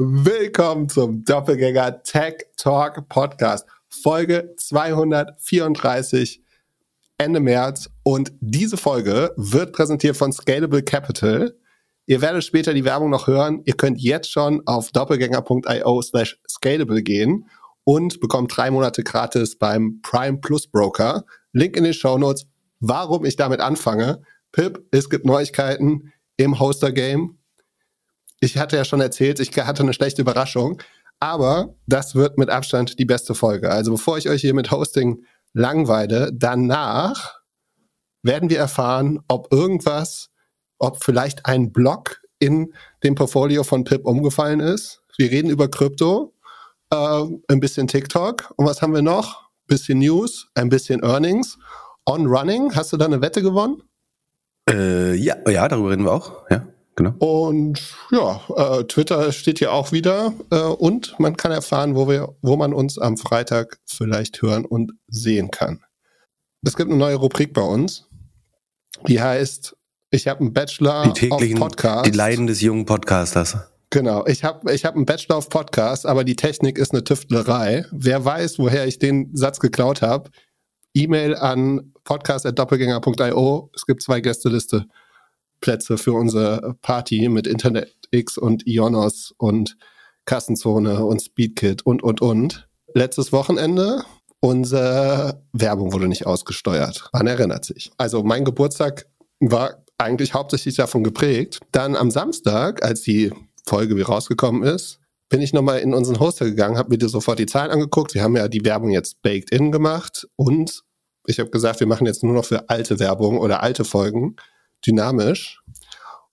Willkommen zum Doppelgänger Tech Talk Podcast, Folge 234, Ende März. Und diese Folge wird präsentiert von Scalable Capital. Ihr werdet später die Werbung noch hören. Ihr könnt jetzt schon auf doppelgänger.io slash scalable gehen und bekommt drei Monate gratis beim Prime Plus Broker. Link in den Show Notes. Warum ich damit anfange? Pip, es gibt Neuigkeiten im Hoster Game ich hatte ja schon erzählt, ich hatte eine schlechte Überraschung, aber das wird mit Abstand die beste Folge. Also bevor ich euch hier mit Hosting langweile, danach werden wir erfahren, ob irgendwas, ob vielleicht ein Block in dem Portfolio von Pip umgefallen ist. Wir reden über Krypto, äh, ein bisschen TikTok und was haben wir noch? Bisschen News, ein bisschen Earnings. On Running, hast du da eine Wette gewonnen? Äh, ja, ja, darüber reden wir auch, ja. Genau. Und ja, äh, Twitter steht hier auch wieder äh, und man kann erfahren, wo wir, wo man uns am Freitag vielleicht hören und sehen kann. Es gibt eine neue Rubrik bei uns, die heißt, ich habe einen Bachelor die täglichen, auf Podcast. Die Leiden des jungen Podcasters. Genau, ich habe ich hab einen Bachelor auf Podcast, aber die Technik ist eine Tüftlerei. Wer weiß, woher ich den Satz geklaut habe, E-Mail an podcast.doppelgänger.io. Es gibt zwei Gästeliste. Plätze für unsere Party mit Internet X und Ionos und Kassenzone und Speedkit und, und, und. Letztes Wochenende, unsere Werbung wurde nicht ausgesteuert. Man erinnert sich. Also mein Geburtstag war eigentlich hauptsächlich davon geprägt. Dann am Samstag, als die Folge wie rausgekommen ist, bin ich nochmal in unseren Hoster gegangen, habe mir dir sofort die Zahlen angeguckt. Wir haben ja die Werbung jetzt baked in gemacht und ich habe gesagt, wir machen jetzt nur noch für alte Werbung oder alte Folgen dynamisch.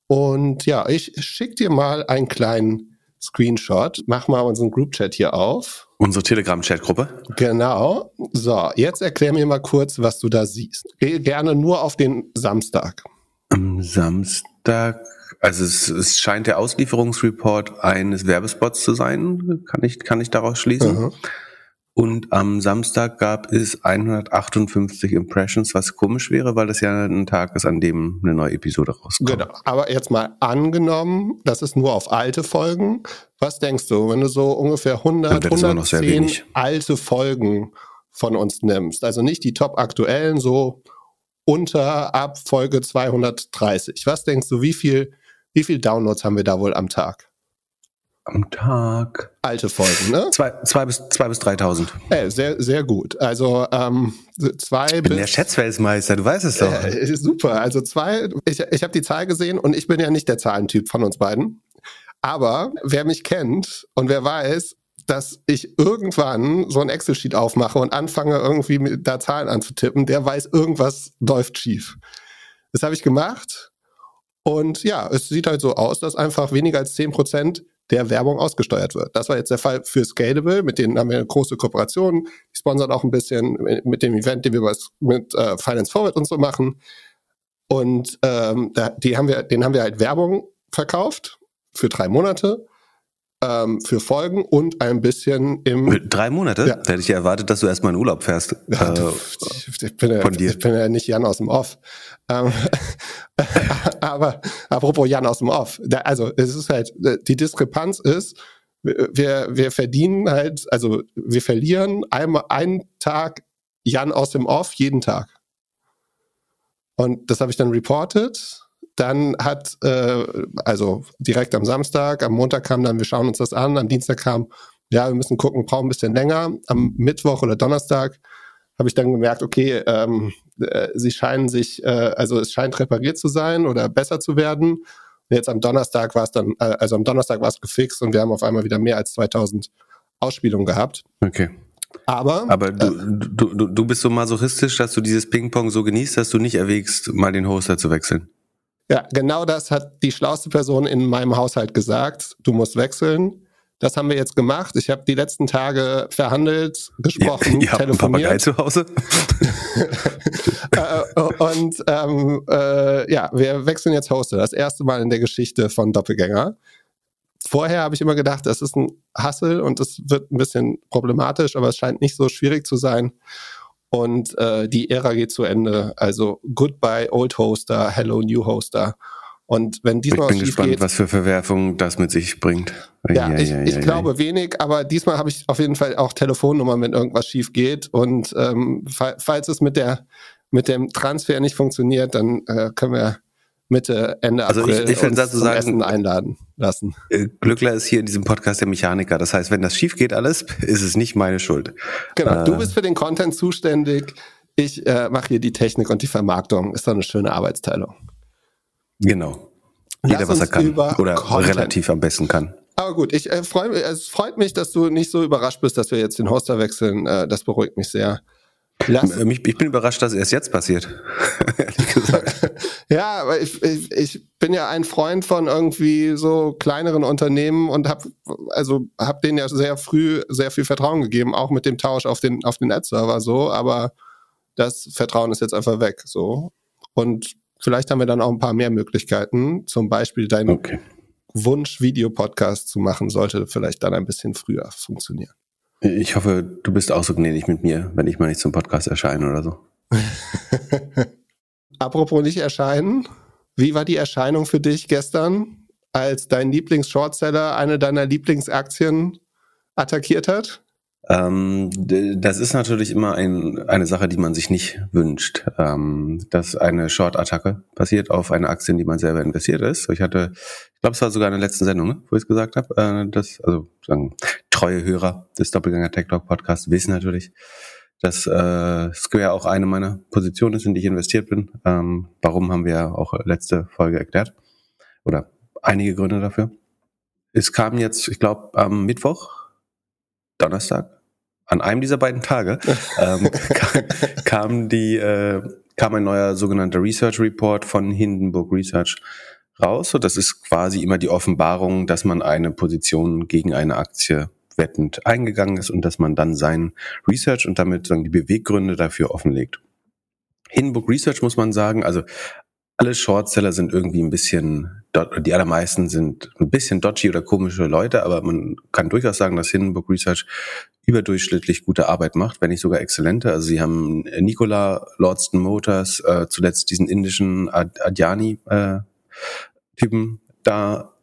Und ja, ich schicke dir mal einen kleinen Screenshot. Mach mal unseren Group-Chat hier auf. Unsere Telegram-Chat-Gruppe. Genau. So, jetzt erklär mir mal kurz, was du da siehst. Geh gerne nur auf den Samstag. Am Samstag, also es, es scheint der Auslieferungsreport eines Werbespots zu sein, kann ich, kann ich daraus schließen. Mhm. Und am Samstag gab es 158 Impressions, was komisch wäre, weil das ja ein Tag ist, an dem eine neue Episode rauskommt. Genau. Aber jetzt mal angenommen, das ist nur auf alte Folgen. Was denkst du, wenn du so ungefähr 100, 110 alte Folgen von uns nimmst? Also nicht die top aktuellen, so unter ab Folge 230. Was denkst du, wie viel, wie viel Downloads haben wir da wohl am Tag? Am Tag. Alte Folgen, ne? Zwei, zwei bis zwei bis 3.000. Äh, sehr, sehr gut. Also ähm, zwei ich bin bis. der Schätzweltmeister, du weißt es doch. Äh, super. Also zwei. Ich, ich habe die Zahl gesehen und ich bin ja nicht der Zahlentyp von uns beiden. Aber wer mich kennt und wer weiß, dass ich irgendwann so ein Excel-Sheet aufmache und anfange irgendwie da Zahlen anzutippen, der weiß, irgendwas läuft schief. Das habe ich gemacht. Und ja, es sieht halt so aus, dass einfach weniger als zehn Prozent der Werbung ausgesteuert wird. Das war jetzt der Fall für Scalable, mit denen haben wir eine große Kooperation. Die sponsern auch ein bisschen mit dem Event, den wir mit äh, Finance Forward und so machen. Und ähm, die haben wir, den haben wir halt Werbung verkauft für drei Monate ähm, für Folgen und ein bisschen im. Drei Monate? Ja. Da hätte ich ja erwartet, dass du erstmal in Urlaub fährst. Ja, äh, ich, bin ja, von dir. ich bin ja nicht Jan aus dem Off. Ähm, aber apropos Jan aus dem Off. Da, also es ist halt, die Diskrepanz ist, wir, wir verdienen halt, also wir verlieren einmal einen Tag Jan aus dem Off jeden Tag. Und das habe ich dann reported dann hat, äh, also direkt am Samstag, am Montag kam dann, wir schauen uns das an, am Dienstag kam, ja, wir müssen gucken, brauchen ein bisschen länger. Am Mittwoch oder Donnerstag habe ich dann gemerkt, okay, ähm, äh, sie scheinen sich, äh, also es scheint repariert zu sein oder besser zu werden. Und jetzt am Donnerstag war es dann, äh, also am Donnerstag war es gefixt und wir haben auf einmal wieder mehr als 2000 Ausspielungen gehabt. Okay. Aber, Aber du, äh, du, du, du bist so masochistisch, dass du dieses Ping-Pong so genießt, dass du nicht erwägst, mal den Hoster zu wechseln. Ja, genau das hat die schlauste Person in meinem Haushalt gesagt. Du musst wechseln. Das haben wir jetzt gemacht. Ich habe die letzten Tage verhandelt, gesprochen, ja, ihr telefoniert. Habt einen Papagei zu Hause? Äh, und ähm, äh, ja, wir wechseln jetzt Hoster. Das erste Mal in der Geschichte von Doppelgänger. Vorher habe ich immer gedacht, das ist ein Hassel und es wird ein bisschen problematisch, aber es scheint nicht so schwierig zu sein und äh, die Ära geht zu Ende. Also goodbye old Hoster, hello new Hoster. Und wenn diesmal ich bin gespannt, geht, was für Verwerfungen das mit sich bringt. Ja, ja ich, ja, ich ja, glaube wenig, aber diesmal habe ich auf jeden Fall auch Telefonnummer, wenn irgendwas schief geht. Und ähm, falls es mit der mit dem Transfer nicht funktioniert, dann äh, können wir Mitte, Ende also April ich, ich uns zum sagen, Essen einladen lassen. Äh, Glückler ist hier in diesem Podcast der Mechaniker. Das heißt, wenn das schief geht alles, ist es nicht meine Schuld. Genau, äh, du bist für den Content zuständig. Ich äh, mache hier die Technik und die Vermarktung. Ist doch eine schöne Arbeitsteilung. Genau. Jeder, was er kann. Oder Content. relativ am besten kann. Aber gut, ich äh, freue mich, es freut mich, dass du nicht so überrascht bist, dass wir jetzt den Hoster wechseln. Äh, das beruhigt mich sehr. Lass ich bin überrascht, dass erst jetzt passiert. Ehrlich gesagt. Ja, aber ich, ich, ich bin ja ein Freund von irgendwie so kleineren Unternehmen und habe also hab denen ja sehr früh sehr viel Vertrauen gegeben, auch mit dem Tausch auf den auf den Ad-Server so. Aber das Vertrauen ist jetzt einfach weg so. Und vielleicht haben wir dann auch ein paar mehr Möglichkeiten, zum Beispiel deinen okay. Wunsch-Video-Podcast zu machen, sollte vielleicht dann ein bisschen früher funktionieren. Ich hoffe, du bist auch so gnädig mit mir, wenn ich mal nicht zum Podcast erscheine oder so. Apropos nicht erscheinen, wie war die Erscheinung für dich gestern, als dein Lieblings-Shortseller eine deiner Lieblingsaktien attackiert hat? Ähm, das ist natürlich immer ein, eine Sache, die man sich nicht wünscht, ähm, dass eine Short-Attacke passiert auf eine Aktie, in die man selber investiert ist. Ich hatte, ich glaube, es war sogar in der letzten Sendung, ne, wo ich es gesagt habe, äh, dass, also sagen, treue Hörer des Doppelgänger Tech Talk Podcasts wissen natürlich, dass äh, Square auch eine meiner Positionen ist, in die ich investiert bin. Ähm, warum haben wir auch letzte Folge erklärt? Oder einige Gründe dafür. Es kam jetzt, ich glaube, am Mittwoch, Donnerstag, an einem dieser beiden Tage ähm, kam, kam, die äh, kam ein neuer sogenannter Research Report von Hindenburg Research raus. Und das ist quasi immer die Offenbarung, dass man eine Position gegen eine Aktie wettend eingegangen ist und dass man dann sein Research und damit sagen die Beweggründe dafür offenlegt. Hindenburg Research muss man sagen, also alle Shortseller sind irgendwie ein bisschen, die allermeisten sind ein bisschen dodgy oder komische Leute, aber man kann durchaus sagen, dass Hindenburg Research überdurchschnittlich gute Arbeit macht, wenn nicht sogar exzellente. Also sie haben Nikola Lordston Motors, äh, zuletzt diesen indischen Adjani-Typen äh, da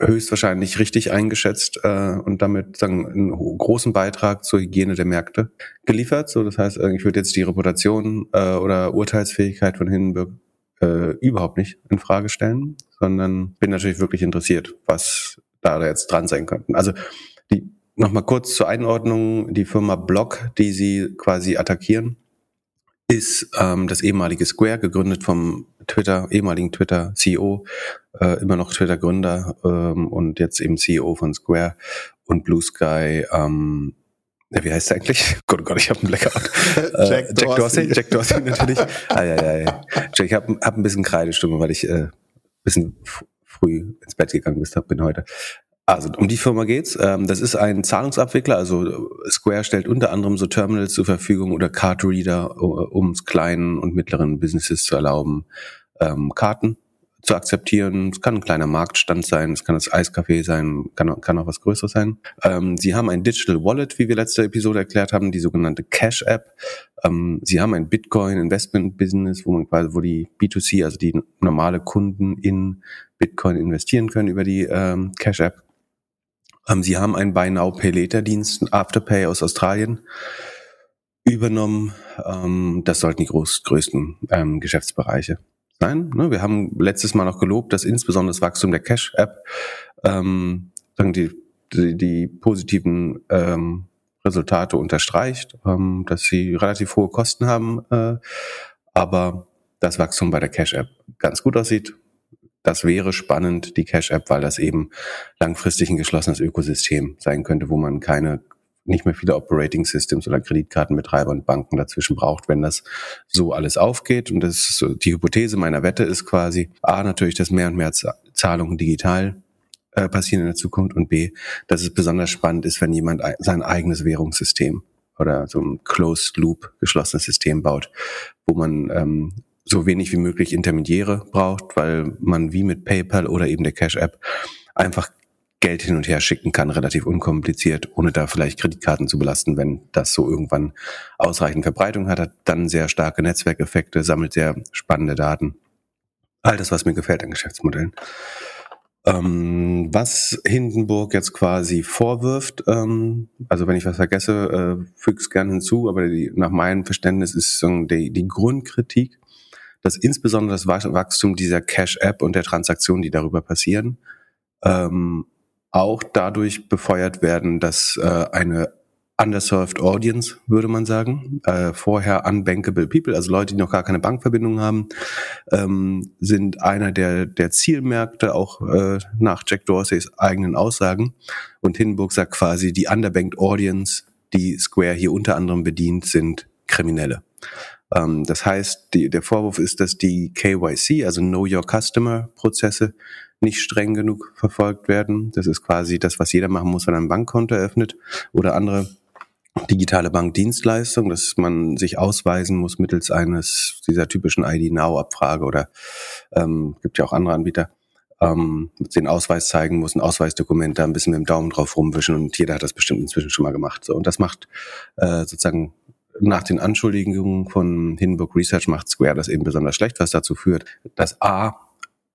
höchstwahrscheinlich richtig eingeschätzt äh, und damit sagen, einen großen Beitrag zur Hygiene der Märkte geliefert. So, das heißt, ich würde jetzt die Reputation äh, oder Urteilsfähigkeit von Hindenburg äh, überhaupt nicht in Frage stellen, sondern bin natürlich wirklich interessiert, was da jetzt dran sein könnten. Also die nochmal kurz zur Einordnung, die Firma Block, die sie quasi attackieren, ist ähm, das ehemalige Square, gegründet vom Twitter, ehemaligen Twitter-CEO, äh, immer noch Twitter-Gründer ähm, und jetzt eben CEO von Square und Blue Sky ähm, wie heißt er eigentlich? Gott, oh Gott, ich habe einen Blackout. Jack, äh, Jack Dorsey. Jack Dorsey natürlich. ah, ja, ja, ja. Jack, ich habe hab ein bisschen Kreidestumme, weil ich äh, bisschen früh ins Bett gegangen bin heute. Also um die Firma geht's. Ähm, das ist ein Zahlungsabwickler. Also Square stellt unter anderem so Terminals zur Verfügung oder Card Reader, um es kleinen und mittleren Businesses zu erlauben, ähm, Karten zu akzeptieren. Es kann ein kleiner Marktstand sein, es kann das Eiscafé sein, kann, kann auch was Größeres sein. Ähm, sie haben ein Digital Wallet, wie wir letzte Episode erklärt haben, die sogenannte Cash App. Sie haben ein Bitcoin Investment Business, wo man quasi, wo die B2C, also die normale Kunden in Bitcoin investieren können über die ähm, Cash App. Ähm, sie haben einen Buy Now Pay Later Dienst, Afterpay aus Australien übernommen. Ähm, das sollten die groß, größten ähm, Geschäftsbereiche sein. Ne? Wir haben letztes Mal noch gelobt, dass insbesondere das Wachstum der Cash-App ähm, die, die, die positiven ähm, Resultate unterstreicht, ähm, dass sie relativ hohe Kosten haben, äh, aber das Wachstum bei der Cash-App ganz gut aussieht. Das wäre spannend, die Cash-App, weil das eben langfristig ein geschlossenes Ökosystem sein könnte, wo man keine nicht mehr viele Operating Systems oder Kreditkartenbetreiber und Banken dazwischen braucht, wenn das so alles aufgeht. Und das ist so, die Hypothese meiner Wette ist quasi A, natürlich, dass mehr und mehr Zahlungen digital äh, passieren in der Zukunft und B, dass es besonders spannend ist, wenn jemand sein eigenes Währungssystem oder so ein Closed Loop geschlossenes System baut, wo man ähm, so wenig wie möglich Intermediäre braucht, weil man wie mit PayPal oder eben der Cash App einfach Geld hin und her schicken kann, relativ unkompliziert, ohne da vielleicht Kreditkarten zu belasten, wenn das so irgendwann ausreichend Verbreitung hat, hat dann sehr starke Netzwerkeffekte, sammelt sehr spannende Daten. All das, was mir gefällt an Geschäftsmodellen. Ähm, was Hindenburg jetzt quasi vorwirft, ähm, also wenn ich was vergesse, äh, füge es gerne hinzu, aber die, nach meinem Verständnis ist so die, die Grundkritik, dass insbesondere das Wachstum dieser Cash-App und der Transaktionen, die darüber passieren, ähm, auch dadurch befeuert werden, dass äh, eine underserved audience, würde man sagen. Äh, vorher unbankable people, also Leute, die noch gar keine Bankverbindung haben, ähm, sind einer der, der Zielmärkte, auch äh, nach Jack Dorseys eigenen Aussagen. Und Hindenburg sagt quasi, die underbanked audience, die Square hier unter anderem bedient, sind Kriminelle. Ähm, das heißt, die, der Vorwurf ist, dass die KYC, also Know Your Customer Prozesse, nicht streng genug verfolgt werden. Das ist quasi das, was jeder machen muss, wenn er ein Bankkonto eröffnet oder andere digitale Bankdienstleistung, dass man sich ausweisen muss mittels eines dieser typischen ID-Now-Abfrage oder ähm, gibt ja auch andere Anbieter, ähm, den Ausweis zeigen muss, ein Ausweisdokument da ein bisschen mit dem Daumen drauf rumwischen und jeder hat das bestimmt inzwischen schon mal gemacht. So, und das macht äh, sozusagen nach den Anschuldigungen von Hindenburg Research macht Square das eben besonders schlecht, was dazu führt, dass A,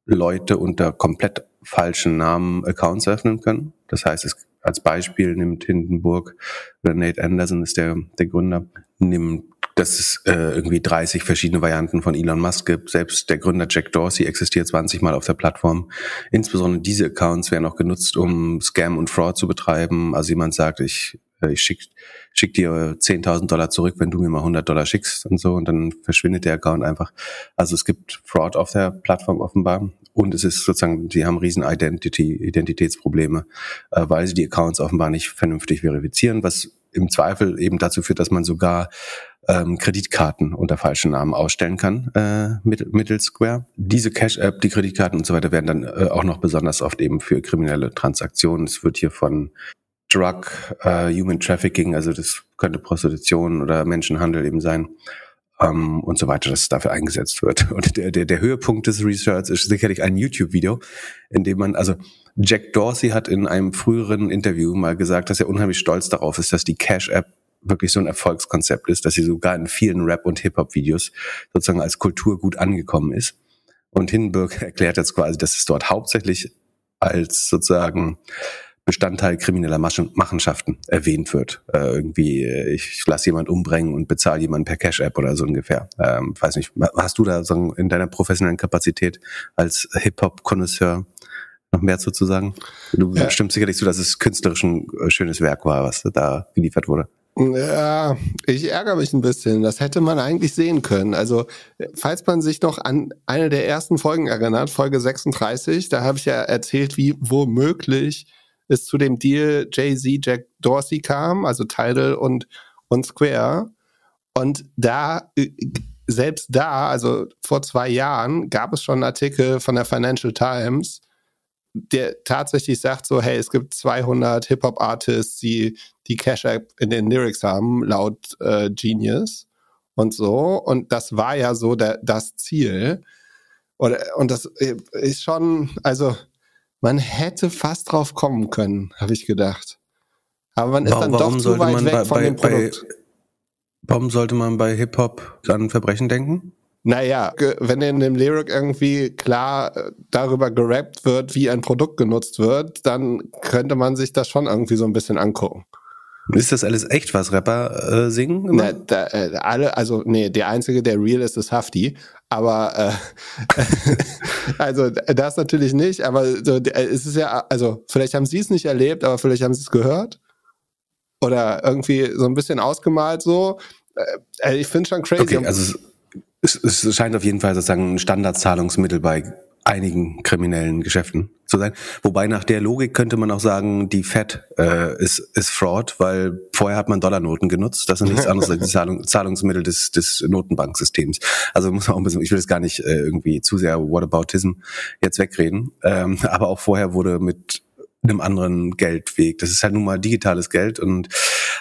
Leute unter komplett falschen Namen Accounts öffnen können. Das heißt, es, als Beispiel nimmt Hindenburg oder Nate Anderson ist der, der Gründer, nimmt dass es äh, irgendwie 30 verschiedene Varianten von Elon Musk gibt. Selbst der Gründer Jack Dorsey existiert 20 Mal auf der Plattform. Insbesondere diese Accounts werden auch genutzt, um Scam und Fraud zu betreiben. Also jemand sagt, ich, äh, ich schick, schick dir 10.000 Dollar zurück, wenn du mir mal 100 Dollar schickst und so und dann verschwindet der Account einfach. Also es gibt Fraud auf der Plattform offenbar und es ist sozusagen, sie haben riesen Identity, Identitätsprobleme, äh, weil sie die Accounts offenbar nicht vernünftig verifizieren, was im Zweifel eben dazu führt, dass man sogar ähm, Kreditkarten unter falschen Namen ausstellen kann äh, mittels Square. Diese Cash-App, die Kreditkarten und so weiter werden dann äh, auch noch besonders oft eben für kriminelle Transaktionen. Es wird hier von Drug, äh, Human Trafficking, also das könnte Prostitution oder Menschenhandel eben sein ähm, und so weiter, dass es dafür eingesetzt wird. Und der, der, der Höhepunkt des Research ist sicherlich ein YouTube-Video, in dem man, also Jack Dorsey hat in einem früheren Interview mal gesagt, dass er unheimlich stolz darauf ist, dass die Cash-App wirklich so ein Erfolgskonzept ist, dass sie sogar in vielen Rap- und Hip-Hop-Videos sozusagen als Kultur gut angekommen ist. Und Hindenburg erklärt jetzt quasi, dass es dort hauptsächlich als sozusagen Bestandteil krimineller Machenschaften erwähnt wird. Äh, irgendwie, äh, ich lasse jemand umbringen und bezahle jemanden per Cash-App oder so ungefähr. Ähm, weiß nicht, hast du da so in deiner professionellen Kapazität als Hip-Hop-Konnoisseur noch mehr zu sagen? Du ja. stimmst sicherlich zu, dass es künstlerisch ein äh, schönes Werk war, was da geliefert wurde. Ja, ich ärgere mich ein bisschen. Das hätte man eigentlich sehen können. Also, falls man sich noch an eine der ersten Folgen erinnert, Folge 36, da habe ich ja erzählt, wie womöglich es zu dem Deal Jay-Z, Jack Dorsey kam, also Tidal und, und Square. Und da, äh, selbst da, also vor zwei Jahren, gab es schon einen Artikel von der Financial Times, der tatsächlich sagt so, hey, es gibt 200 Hip-Hop-Artists, die die Cash-App in den Lyrics haben, laut äh, Genius und so. Und das war ja so der, das Ziel. Und, und das äh, ist schon, also man hätte fast drauf kommen können, habe ich gedacht. Aber man ist warum, dann doch zu weit weg bei, von dem Produkt. Bei, warum sollte man bei Hip-Hop an Verbrechen denken? Naja, wenn in dem Lyric irgendwie klar äh, darüber gerappt wird, wie ein Produkt genutzt wird, dann könnte man sich das schon irgendwie so ein bisschen angucken. Ist das alles echt, was Rapper äh, singen? Na, da, äh, alle, also nee, der einzige, der real ist, ist Hafti. Aber äh, also das natürlich nicht. Aber so, äh, es ist ja, also vielleicht haben sie es nicht erlebt, aber vielleicht haben sie es gehört oder irgendwie so ein bisschen ausgemalt so. Äh, ich finde schon crazy. Okay, also es, es scheint auf jeden Fall sozusagen ein Standardzahlungsmittel bei einigen kriminellen Geschäften zu sein. Wobei nach der Logik könnte man auch sagen, die Fed äh, ist, ist Fraud, weil vorher hat man Dollarnoten genutzt. Das sind nichts anderes als die Zahlung, Zahlungsmittel des, des Notenbanksystems. Also muss man auch ein bisschen, ich will das gar nicht äh, irgendwie zu sehr Whataboutism jetzt wegreden. Ähm, aber auch vorher wurde mit einem anderen Geldweg. Das ist halt nun mal digitales Geld und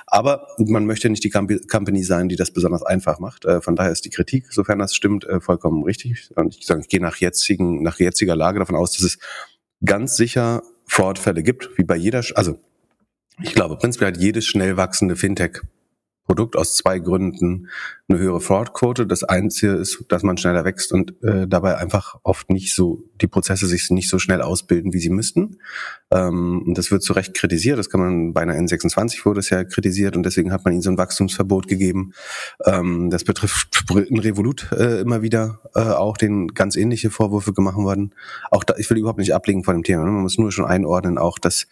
aber man möchte nicht die Company sein, die das besonders einfach macht. Äh, von daher ist die Kritik, sofern das stimmt, äh, vollkommen richtig. Und ich sage, ich gehe nach jetzigen, nach jetziger Lage davon aus, dass es ganz sicher Fraudfälle gibt, wie bei jeder, also ich glaube, prinzipiell hat jedes schnell wachsende Fintech Produkt aus zwei Gründen eine höhere Fraudquote. Das Einzige ist, dass man schneller wächst und äh, dabei einfach oft nicht so, die Prozesse sich nicht so schnell ausbilden, wie sie müssten. Ähm, und das wird zu Recht kritisiert. Das kann man bei einer N26 wurde es ja kritisiert und deswegen hat man ihnen so ein Wachstumsverbot gegeben. Ähm, das betrifft ein Revolut äh, immer wieder äh, auch, den ganz ähnliche Vorwürfe gemacht worden. Auch da, ich will überhaupt nicht ablegen von dem Thema. Ne? Man muss nur schon einordnen, auch dass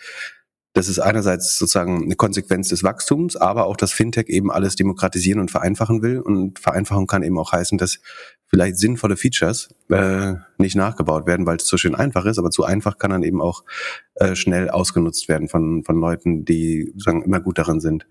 das ist einerseits sozusagen eine Konsequenz des Wachstums, aber auch, dass Fintech eben alles demokratisieren und vereinfachen will. Und Vereinfachung kann eben auch heißen, dass vielleicht sinnvolle Features äh, nicht nachgebaut werden, weil es zu schön einfach ist, aber zu einfach kann dann eben auch äh, schnell ausgenutzt werden von, von Leuten, die sozusagen immer gut darin sind,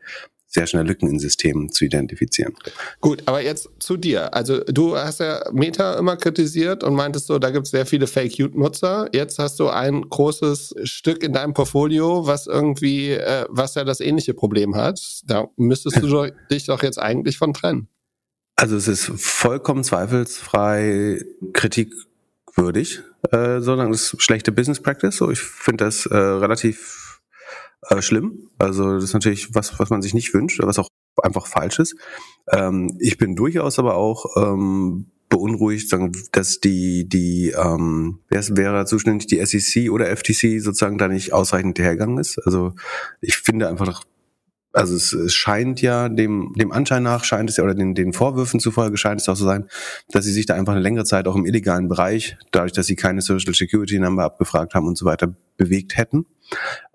sehr schnell Lücken in Systemen zu identifizieren. Gut, aber jetzt zu dir. Also du hast ja Meta immer kritisiert und meintest so, da gibt es sehr viele Fake-Nutzer. Jetzt hast du ein großes Stück in deinem Portfolio, was irgendwie, äh, was ja das ähnliche Problem hat. Da müsstest du dich doch jetzt eigentlich von trennen. Also es ist vollkommen zweifelsfrei kritikwürdig, äh, sondern es ist schlechte Business Practice. So, ich finde das äh, relativ äh, schlimm. Also das ist natürlich was, was man sich nicht wünscht, was auch einfach falsch ist. Ähm, ich bin durchaus aber auch ähm, beunruhigt, dass die, die, ähm, wer wäre zuständig, die SEC oder FTC sozusagen da nicht ausreichend hergegangen ist. Also ich finde einfach, also es, es scheint ja dem, dem Anschein nach scheint es ja, oder den, den Vorwürfen zufolge scheint es auch so sein, dass sie sich da einfach eine längere Zeit auch im illegalen Bereich, dadurch, dass sie keine Social Security Number abgefragt haben und so weiter, bewegt hätten.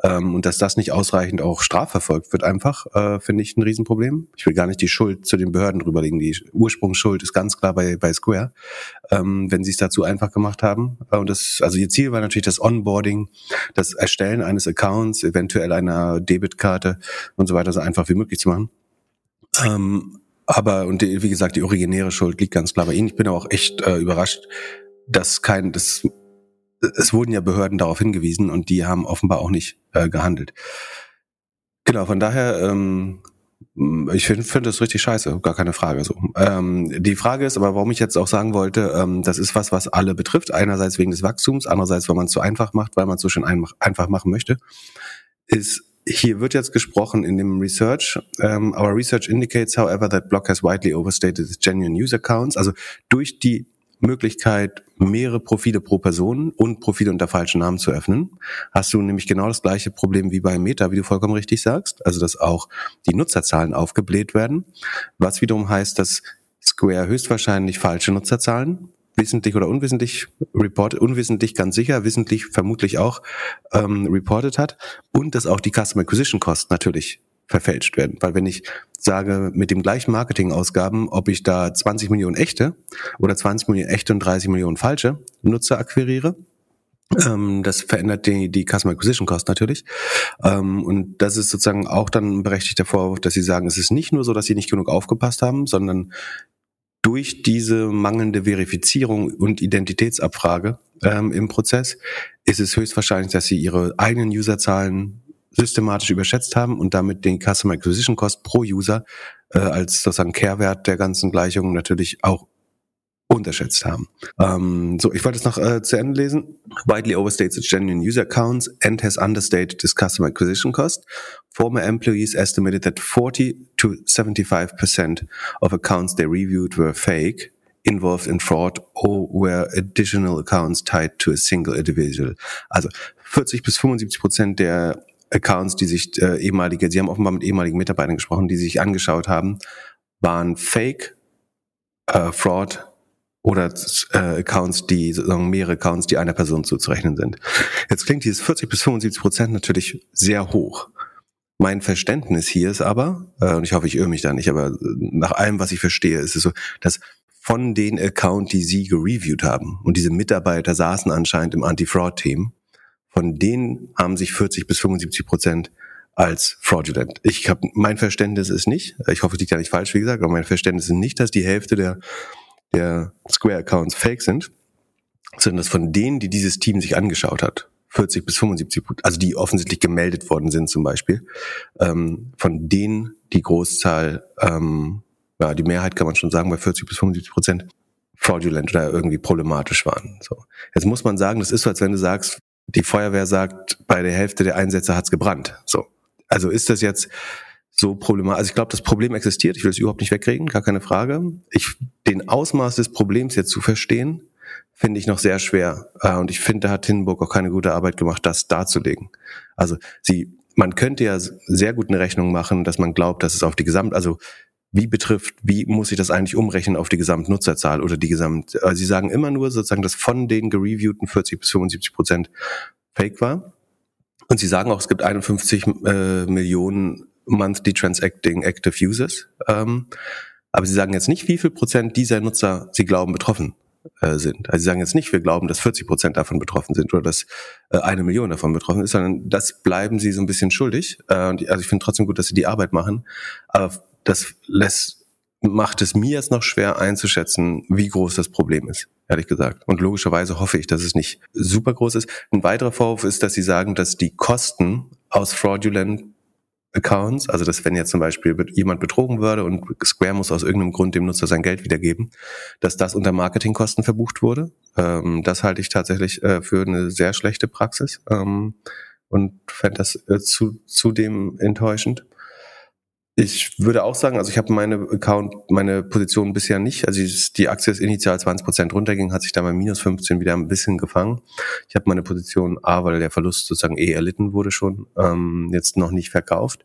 Ähm, und dass das nicht ausreichend auch strafverfolgt wird einfach, äh, finde ich ein Riesenproblem. Ich will gar nicht die Schuld zu den Behörden drüberlegen. Die Ursprungsschuld ist ganz klar bei, bei Square, ähm, wenn sie es dazu einfach gemacht haben. Äh, und das, also ihr Ziel war natürlich das Onboarding, das Erstellen eines Accounts, eventuell einer Debitkarte und so weiter so einfach wie möglich zu machen. Ähm, aber, und die, wie gesagt, die originäre Schuld liegt ganz klar bei Ihnen. Ich bin auch echt äh, überrascht, dass kein, das es wurden ja Behörden darauf hingewiesen und die haben offenbar auch nicht äh, gehandelt. Genau, von daher, ähm, ich finde find das richtig scheiße, gar keine Frage so. Ähm, die Frage ist aber, warum ich jetzt auch sagen wollte, ähm, das ist was, was alle betrifft. Einerseits wegen des Wachstums, andererseits, weil man es zu einfach macht, weil man es so schön einfach machen möchte, ist hier wird jetzt gesprochen in dem Research. Um, our research indicates, however, that Block has widely overstated its genuine user accounts. Also durch die Möglichkeit, mehrere Profile pro Person und Profile unter falschen Namen zu öffnen, hast du nämlich genau das gleiche Problem wie bei Meta, wie du vollkommen richtig sagst. Also, dass auch die Nutzerzahlen aufgebläht werden, was wiederum heißt, dass Square höchstwahrscheinlich falsche Nutzerzahlen wissentlich oder unwissentlich report, unwissentlich ganz sicher, wissentlich vermutlich auch ähm, reported hat. Und dass auch die Customer Acquisition Cost natürlich verfälscht werden. Weil wenn ich sage, mit dem gleichen Marketingausgaben, ob ich da 20 Millionen echte oder 20 Millionen echte und 30 Millionen falsche Nutzer akquiriere, ähm, das verändert die, die Customer Acquisition Cost natürlich. Ähm, und das ist sozusagen auch dann ein berechtigter Vorwurf, dass sie sagen, es ist nicht nur so, dass sie nicht genug aufgepasst haben, sondern durch diese mangelnde Verifizierung und Identitätsabfrage ähm, im Prozess ist es höchstwahrscheinlich, dass sie ihre eigenen Userzahlen systematisch überschätzt haben und damit den Customer Acquisition Cost pro User äh, als sozusagen Kehrwert der ganzen Gleichung natürlich auch unterschätzt haben. Ähm, so, ich wollte es noch äh, zu Ende lesen. Widely overstates its genuine user accounts and has understated its customer acquisition cost. Former employees estimated that 40 to 75% of accounts they reviewed were fake, involved in fraud or were additional accounts tied to a single individual. Also 40 bis 75 Prozent der Accounts, die sich äh, ehemalige, sie haben offenbar mit ehemaligen Mitarbeitern gesprochen, die sich angeschaut haben, waren Fake, äh, Fraud oder äh, Accounts, die sozusagen mehrere Accounts, die einer Person zuzurechnen sind. Jetzt klingt dieses 40 bis 75 Prozent natürlich sehr hoch. Mein Verständnis hier ist aber, äh, und ich hoffe, ich irre mich da nicht, aber nach allem, was ich verstehe, ist es so, dass von den Accounts, die Sie gereviewt haben, und diese Mitarbeiter saßen anscheinend im Anti-Fraud-Team, von denen haben sich 40 bis 75 Prozent als fraudulent. Ich habe mein Verständnis ist nicht, ich hoffe, es liegt ja nicht falsch, wie gesagt, aber mein Verständnis ist nicht, dass die Hälfte der, der Square-Accounts fake sind, sondern dass von denen, die dieses Team sich angeschaut hat, 40 bis 75 Prozent, also die offensichtlich gemeldet worden sind zum Beispiel, ähm, von denen die Großzahl, ähm, ja, die Mehrheit kann man schon sagen, bei 40 bis 75 Prozent fraudulent oder irgendwie problematisch waren. So. Jetzt muss man sagen, das ist so, als wenn du sagst, die Feuerwehr sagt, bei der Hälfte der Einsätze hat's gebrannt. So. Also ist das jetzt, so problematisch. Also ich glaube, das Problem existiert. Ich will es überhaupt nicht wegkriegen, gar keine Frage. Ich, den Ausmaß des Problems jetzt zu verstehen, finde ich noch sehr schwer. Äh, und ich finde, da hat Hindenburg auch keine gute Arbeit gemacht, das darzulegen. Also sie, man könnte ja sehr gut eine Rechnung machen, dass man glaubt, dass es auf die Gesamt, also wie betrifft, wie muss ich das eigentlich umrechnen auf die Gesamtnutzerzahl oder die Gesamt, also sie sagen immer nur sozusagen, dass von den gereviewten 40 bis 75 Prozent Fake war. Und sie sagen auch, es gibt 51 äh, Millionen monthly transacting active users. Ähm, aber sie sagen jetzt nicht, wie viel Prozent dieser Nutzer sie glauben betroffen äh, sind. Also sie sagen jetzt nicht, wir glauben, dass 40 Prozent davon betroffen sind oder dass äh, eine Million davon betroffen ist, sondern das bleiben sie so ein bisschen schuldig. Äh, also ich finde trotzdem gut, dass sie die Arbeit machen, aber das lässt macht es mir jetzt noch schwer einzuschätzen, wie groß das Problem ist, ehrlich gesagt. Und logischerweise hoffe ich, dass es nicht super groß ist. Ein weiterer Vorwurf ist, dass sie sagen, dass die Kosten aus fraudulent Accounts, also dass wenn jetzt zum Beispiel jemand betrogen würde und Square muss aus irgendeinem Grund dem Nutzer sein Geld wiedergeben, dass das unter Marketingkosten verbucht wurde. Ähm, das halte ich tatsächlich äh, für eine sehr schlechte Praxis ähm, und fände das äh, zu, zudem enttäuschend. Ich würde auch sagen, also ich habe meine Account, meine Position bisher nicht. Also die Aktie ist initial 20 Prozent runterging, hat sich dann bei minus 15 wieder ein bisschen gefangen. Ich habe meine Position A, weil der Verlust sozusagen eh erlitten wurde schon, ähm, jetzt noch nicht verkauft.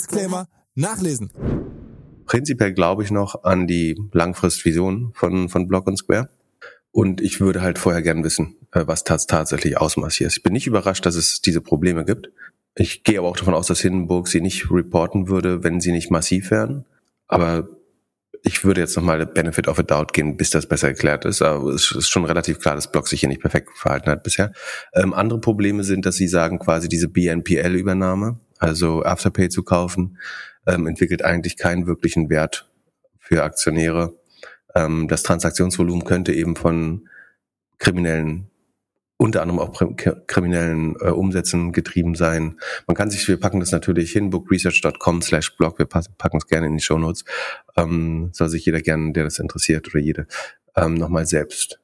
Disclaimer nachlesen. Prinzipiell glaube ich noch an die Langfristvision von, von Block und Square. Und ich würde halt vorher gern wissen, äh, was tats tatsächlich Ausmaß hier ist. Ich bin nicht überrascht, dass es diese Probleme gibt. Ich gehe aber auch davon aus, dass Hindenburg sie nicht reporten würde, wenn sie nicht massiv wären. Aber ich würde jetzt nochmal Benefit of a Doubt gehen, bis das besser erklärt ist. Aber es ist schon relativ klar, dass Block sich hier nicht perfekt verhalten hat bisher. Ähm, andere Probleme sind, dass sie sagen, quasi diese BNPL-Übernahme, also Afterpay zu kaufen, ähm, entwickelt eigentlich keinen wirklichen Wert für Aktionäre ähm, das Transaktionsvolumen könnte eben von kriminellen unter anderem auch kriminellen äh, Umsätzen getrieben sein. Man kann sich, wir packen das natürlich hin, bookresearch.com slash blog, wir packen es gerne in die Show Notes. Ähm, soll sich jeder gerne, der das interessiert oder jede, ähm, nochmal selbst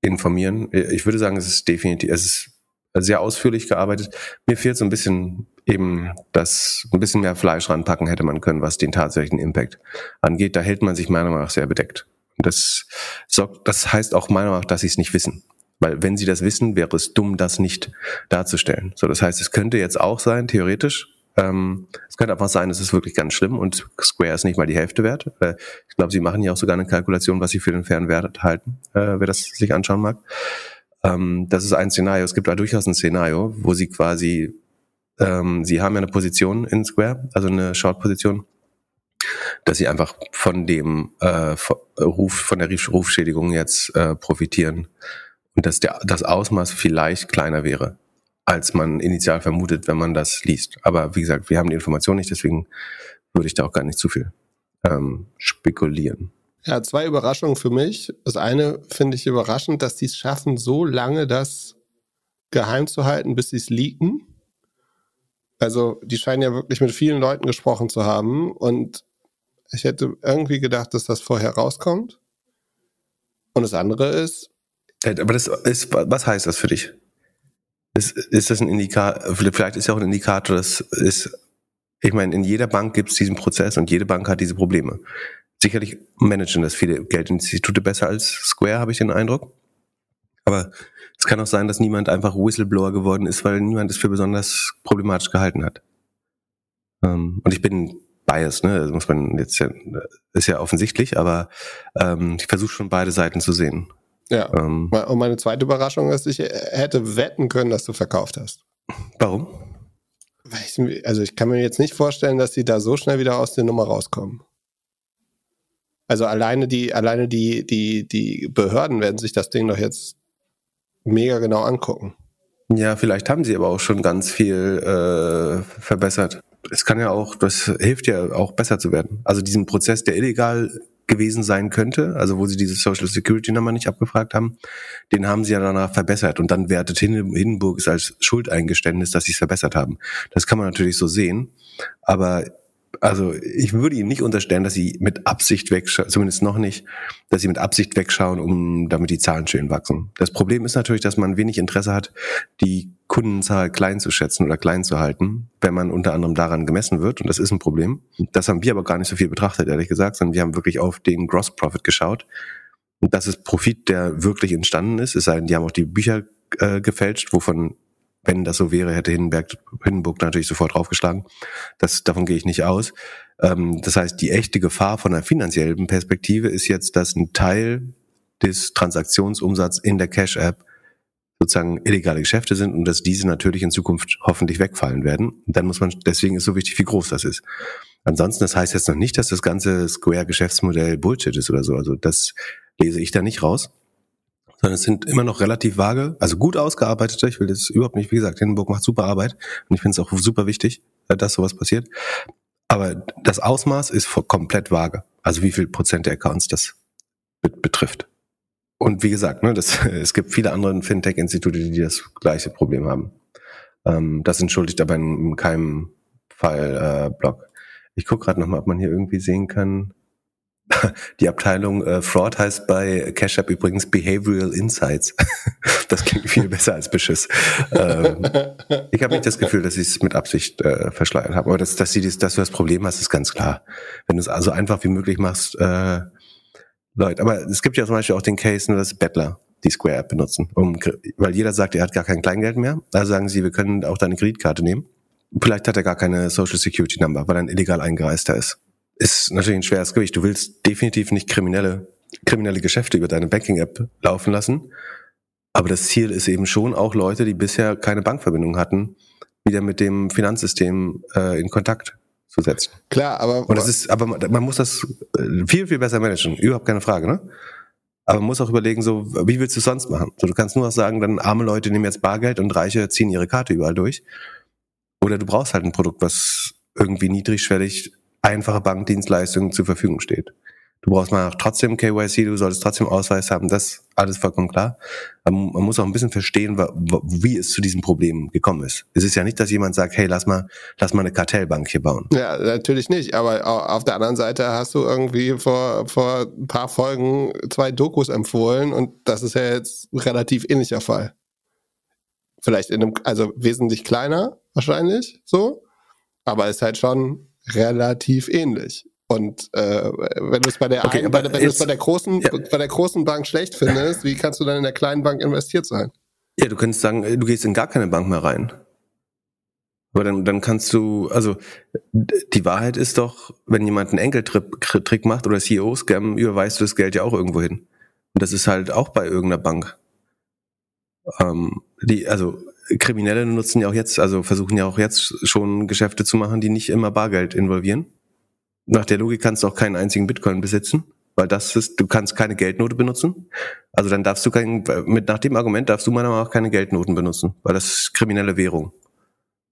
informieren. Ich würde sagen, es ist definitiv, es ist sehr ausführlich gearbeitet. Mir fehlt so ein bisschen eben das, ein bisschen mehr Fleisch ranpacken hätte man können, was den tatsächlichen Impact angeht. Da hält man sich meiner Meinung nach sehr bedeckt. Das sorgt, das heißt auch meiner Meinung nach, dass sie es nicht wissen. Weil wenn sie das wissen, wäre es dumm, das nicht darzustellen. So, das heißt, es könnte jetzt auch sein, theoretisch, ähm, es könnte einfach sein, es ist wirklich ganz schlimm und Square ist nicht mal die Hälfte wert. Äh, ich glaube, sie machen ja auch sogar eine Kalkulation, was sie für den fairen Wert halten, äh, wer das sich anschauen mag. Ähm, das ist ein Szenario. Es gibt da durchaus ein Szenario, wo sie quasi, ähm, sie haben ja eine Position in Square, also eine Short-Position dass sie einfach von dem äh, Ruf, von der Rufschädigung jetzt äh, profitieren und dass der, das Ausmaß vielleicht kleiner wäre, als man initial vermutet, wenn man das liest. Aber wie gesagt, wir haben die Information nicht, deswegen würde ich da auch gar nicht zu viel ähm, spekulieren. Ja, zwei Überraschungen für mich. Das eine finde ich überraschend, dass die es schaffen, so lange das geheim zu halten, bis sie es leaken. Also die scheinen ja wirklich mit vielen Leuten gesprochen zu haben und ich hätte irgendwie gedacht, dass das vorher rauskommt. Und das andere ist. Aber das ist, was heißt das für dich? Ist, ist das ein Indikator, vielleicht ist ja auch ein Indikator, das ist, ich meine, in jeder Bank gibt es diesen Prozess und jede Bank hat diese Probleme. Sicherlich managen das viele Geldinstitute besser als Square, habe ich den Eindruck. Aber es kann auch sein, dass niemand einfach Whistleblower geworden ist, weil niemand es für besonders problematisch gehalten hat. Ähm, und ich bin biased, ne? Das muss man jetzt ja, ist ja offensichtlich, aber ähm, ich versuche schon beide Seiten zu sehen. Ja. Ähm, und meine zweite Überraschung ist, ich hätte wetten können, dass du verkauft hast. Warum? Ich, also ich kann mir jetzt nicht vorstellen, dass sie da so schnell wieder aus der Nummer rauskommen. Also alleine die, alleine die, die, die Behörden werden sich das Ding doch jetzt mega genau angucken. Ja, vielleicht haben sie aber auch schon ganz viel äh, verbessert. das kann ja auch, das hilft ja auch besser zu werden. Also diesen Prozess, der illegal gewesen sein könnte, also wo sie diese Social Security Nummer nicht abgefragt haben, den haben sie ja danach verbessert und dann wertet Hindenburg es als Schuldeingeständnis, dass sie es verbessert haben. Das kann man natürlich so sehen, aber also ich würde ihnen nicht unterstellen, dass sie mit Absicht wegschauen, zumindest noch nicht, dass sie mit Absicht wegschauen, um damit die Zahlen schön wachsen. Das Problem ist natürlich, dass man wenig Interesse hat, die Kundenzahl klein zu schätzen oder klein zu halten, wenn man unter anderem daran gemessen wird. Und das ist ein Problem. Das haben wir aber gar nicht so viel betrachtet, ehrlich gesagt, sondern wir haben wirklich auf den Gross Profit geschaut. Und das ist Profit, der wirklich entstanden ist. Es sei denn, die haben auch die Bücher äh, gefälscht, wovon wenn das so wäre, hätte Hindenburg, Hindenburg natürlich sofort draufgeschlagen. Das, davon gehe ich nicht aus. Ähm, das heißt, die echte Gefahr von einer finanziellen Perspektive ist jetzt, dass ein Teil des Transaktionsumsatzes in der Cash-App sozusagen illegale Geschäfte sind und dass diese natürlich in Zukunft hoffentlich wegfallen werden. dann muss man, deswegen ist so wichtig, wie groß das ist. Ansonsten, das heißt jetzt noch nicht, dass das ganze Square-Geschäftsmodell Bullshit ist oder so. Also das lese ich da nicht raus sondern es sind immer noch relativ vage, also gut ausgearbeitete. Ich will das überhaupt nicht, wie gesagt, Hindenburg macht super Arbeit und ich finde es auch super wichtig, äh, dass sowas passiert. Aber das Ausmaß ist komplett vage. Also wie viel Prozent der Accounts das betrifft. Und wie gesagt, ne, das, es gibt viele andere Fintech-Institute, die das gleiche Problem haben. Ähm, das entschuldigt aber in, in keinem Fall äh, Block. Ich gucke gerade nochmal, ob man hier irgendwie sehen kann. Die Abteilung äh, Fraud heißt bei Cash App übrigens Behavioral Insights. das klingt viel besser als Beschiss. Ähm, ich habe nicht das Gefühl, dass sie es mit Absicht äh, verschleiert haben. Aber dass, dass, sie das, dass du das Problem hast, ist ganz klar. Wenn du es also einfach wie möglich machst, äh, Leute. Aber es gibt ja zum Beispiel auch den Case, nur dass Bettler die Square App benutzen, um, weil jeder sagt, er hat gar kein Kleingeld mehr. Da sagen sie, wir können auch deine Kreditkarte nehmen. Vielleicht hat er gar keine Social Security Number, weil er ein illegal eingereister ist ist natürlich ein schweres Gewicht. Du willst definitiv nicht kriminelle, kriminelle Geschäfte über deine Banking-App laufen lassen. Aber das Ziel ist eben schon auch Leute, die bisher keine Bankverbindung hatten, wieder mit dem Finanzsystem äh, in Kontakt zu setzen. Klar, aber und das ist, aber man muss das äh, viel viel besser managen. Überhaupt keine Frage, ne? Aber man muss auch überlegen, so wie willst du es sonst machen? So, du kannst nur sagen, dann arme Leute nehmen jetzt Bargeld und Reiche ziehen ihre Karte überall durch. Oder du brauchst halt ein Produkt, was irgendwie niedrigschwellig einfache Bankdienstleistungen zur Verfügung steht. Du brauchst mal trotzdem KYC, du solltest trotzdem Ausweis haben, das alles vollkommen klar. Aber man muss auch ein bisschen verstehen, wie es zu diesem Problem gekommen ist. Es ist ja nicht, dass jemand sagt, hey, lass mal, lass mal eine Kartellbank hier bauen. Ja, natürlich nicht. Aber auf der anderen Seite hast du irgendwie vor, vor ein paar Folgen zwei Dokus empfohlen und das ist ja jetzt relativ ähnlicher Fall. Vielleicht in einem, also wesentlich kleiner, wahrscheinlich, so. Aber ist halt schon relativ ähnlich. Und äh, wenn du es bei der okay, einen, bei, wenn es bei der großen ja. bei der großen Bank schlecht findest, wie kannst du dann in der kleinen Bank investiert sein? Ja, du könntest sagen, du gehst in gar keine Bank mehr rein. Aber dann, dann kannst du, also die Wahrheit ist doch, wenn jemand einen Enkeltrick macht oder CEO-Scam, überweist du das Geld ja auch irgendwo hin. Und das ist halt auch bei irgendeiner Bank. Ähm, die, also Kriminelle nutzen ja auch jetzt, also versuchen ja auch jetzt schon Geschäfte zu machen, die nicht immer Bargeld involvieren. Nach der Logik kannst du auch keinen einzigen Bitcoin besitzen, weil das ist, du kannst keine Geldnote benutzen. Also dann darfst du kein, mit nach dem Argument darfst du meiner Meinung nach auch keine Geldnoten benutzen, weil das ist kriminelle Währung.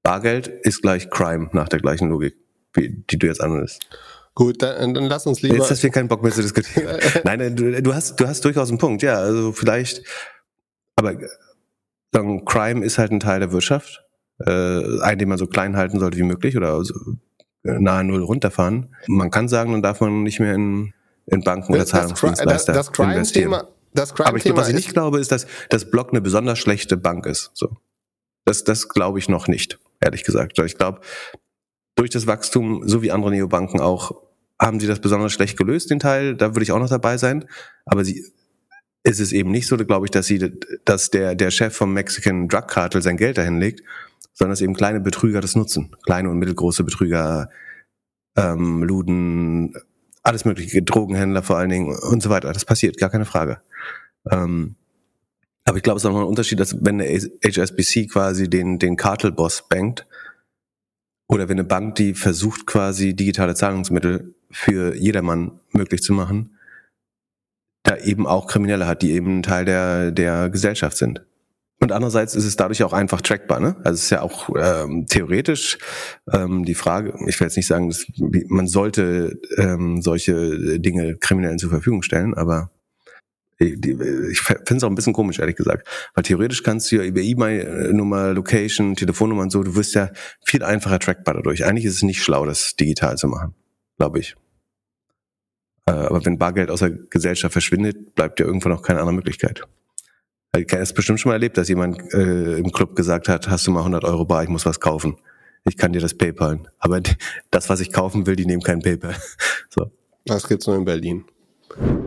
Bargeld ist gleich Crime nach der gleichen Logik, wie, die du jetzt anwendest. Gut, dann, dann lass uns lieber. Jetzt hast du keinen Bock mehr zu diskutieren. Nein, du, du hast, du hast durchaus einen Punkt, ja. Also vielleicht, aber sagen, Crime ist halt ein Teil der Wirtschaft, äh, einen, den man so klein halten sollte wie möglich oder so äh, nahe Null runterfahren. Man kann sagen, dann darf man nicht mehr in, in Banken oder Zahlungsdienstleister das, das Crime investieren. Thema, das Crime Aber ich, was ich nicht glaube, ist, dass das Block eine besonders schlechte Bank ist. So, das, das glaube ich noch nicht, ehrlich gesagt. Ich glaube, durch das Wachstum, so wie andere Neobanken auch, haben sie das besonders schlecht gelöst, den Teil. Da würde ich auch noch dabei sein. Aber sie ist es eben nicht so, glaube ich, dass sie, dass der, der Chef vom Mexican Drug Cartel sein Geld dahin legt, sondern dass eben kleine Betrüger das nutzen. Kleine und mittelgroße Betrüger, ähm, Luden, alles mögliche, Drogenhändler vor allen Dingen und so weiter. Das passiert, gar keine Frage. Ähm, aber ich glaube, es ist auch noch ein Unterschied, dass wenn der HSBC quasi den, den Cartel-Boss bankt, oder wenn eine Bank, die versucht quasi digitale Zahlungsmittel für jedermann möglich zu machen, da eben auch Kriminelle hat, die eben Teil der, der Gesellschaft sind. Und andererseits ist es dadurch auch einfach trackbar. Ne? Also es ist ja auch ähm, theoretisch ähm, die Frage, ich will jetzt nicht sagen, dass, man sollte ähm, solche Dinge Kriminellen zur Verfügung stellen, aber ich finde es auch ein bisschen komisch, ehrlich gesagt. Weil theoretisch kannst du ja über E-Mail-Nummer, Location, Telefonnummer und so, du wirst ja viel einfacher trackbar dadurch. Eigentlich ist es nicht schlau, das digital zu machen, glaube ich. Äh, aber wenn Bargeld aus der Gesellschaft verschwindet, bleibt ja irgendwann auch keine andere Möglichkeit. Ich habe es bestimmt schon mal erlebt, dass jemand äh, im Club gesagt hat, hast du mal 100 Euro bar, ich muss was kaufen. Ich kann dir das PayPalen. Aber das, was ich kaufen will, die nehmen kein PayPal. So. Das gibt's nur in Berlin.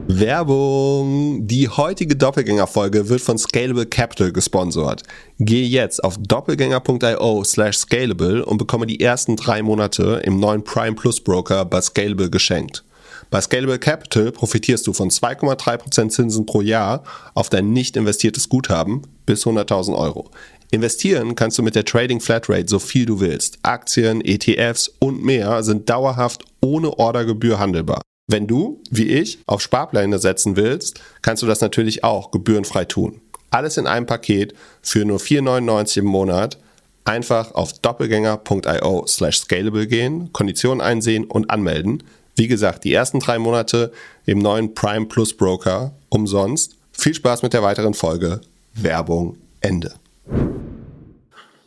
Werbung. Die heutige Doppelgänger-Folge wird von Scalable Capital gesponsert. Gehe jetzt auf doppelgänger.io slash scalable und bekomme die ersten drei Monate im neuen Prime Plus Broker bei Scalable geschenkt. Bei Scalable Capital profitierst du von 2,3% Zinsen pro Jahr auf dein nicht investiertes Guthaben bis 100.000 Euro. Investieren kannst du mit der Trading Flatrate so viel du willst. Aktien, ETFs und mehr sind dauerhaft ohne Ordergebühr handelbar. Wenn du, wie ich, auf Sparpläne setzen willst, kannst du das natürlich auch gebührenfrei tun. Alles in einem Paket für nur 4,99 im Monat. Einfach auf doppelgänger.io slash scalable gehen, Konditionen einsehen und anmelden. Wie gesagt, die ersten drei Monate im neuen Prime Plus Broker umsonst. Viel Spaß mit der weiteren Folge. Werbung Ende.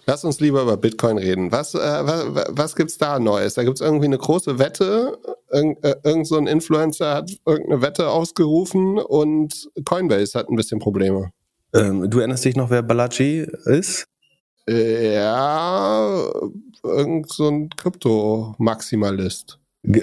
Lass uns lieber über Bitcoin reden. Was, äh, was, was gibt's da Neues? Da gibt's irgendwie eine große Wette. Irg äh, irgend so ein Influencer hat irgendeine Wette ausgerufen und Coinbase hat ein bisschen Probleme. Ähm, du erinnerst dich noch, wer Balaji ist? Ja, irgend so ein Krypto-Maximalist.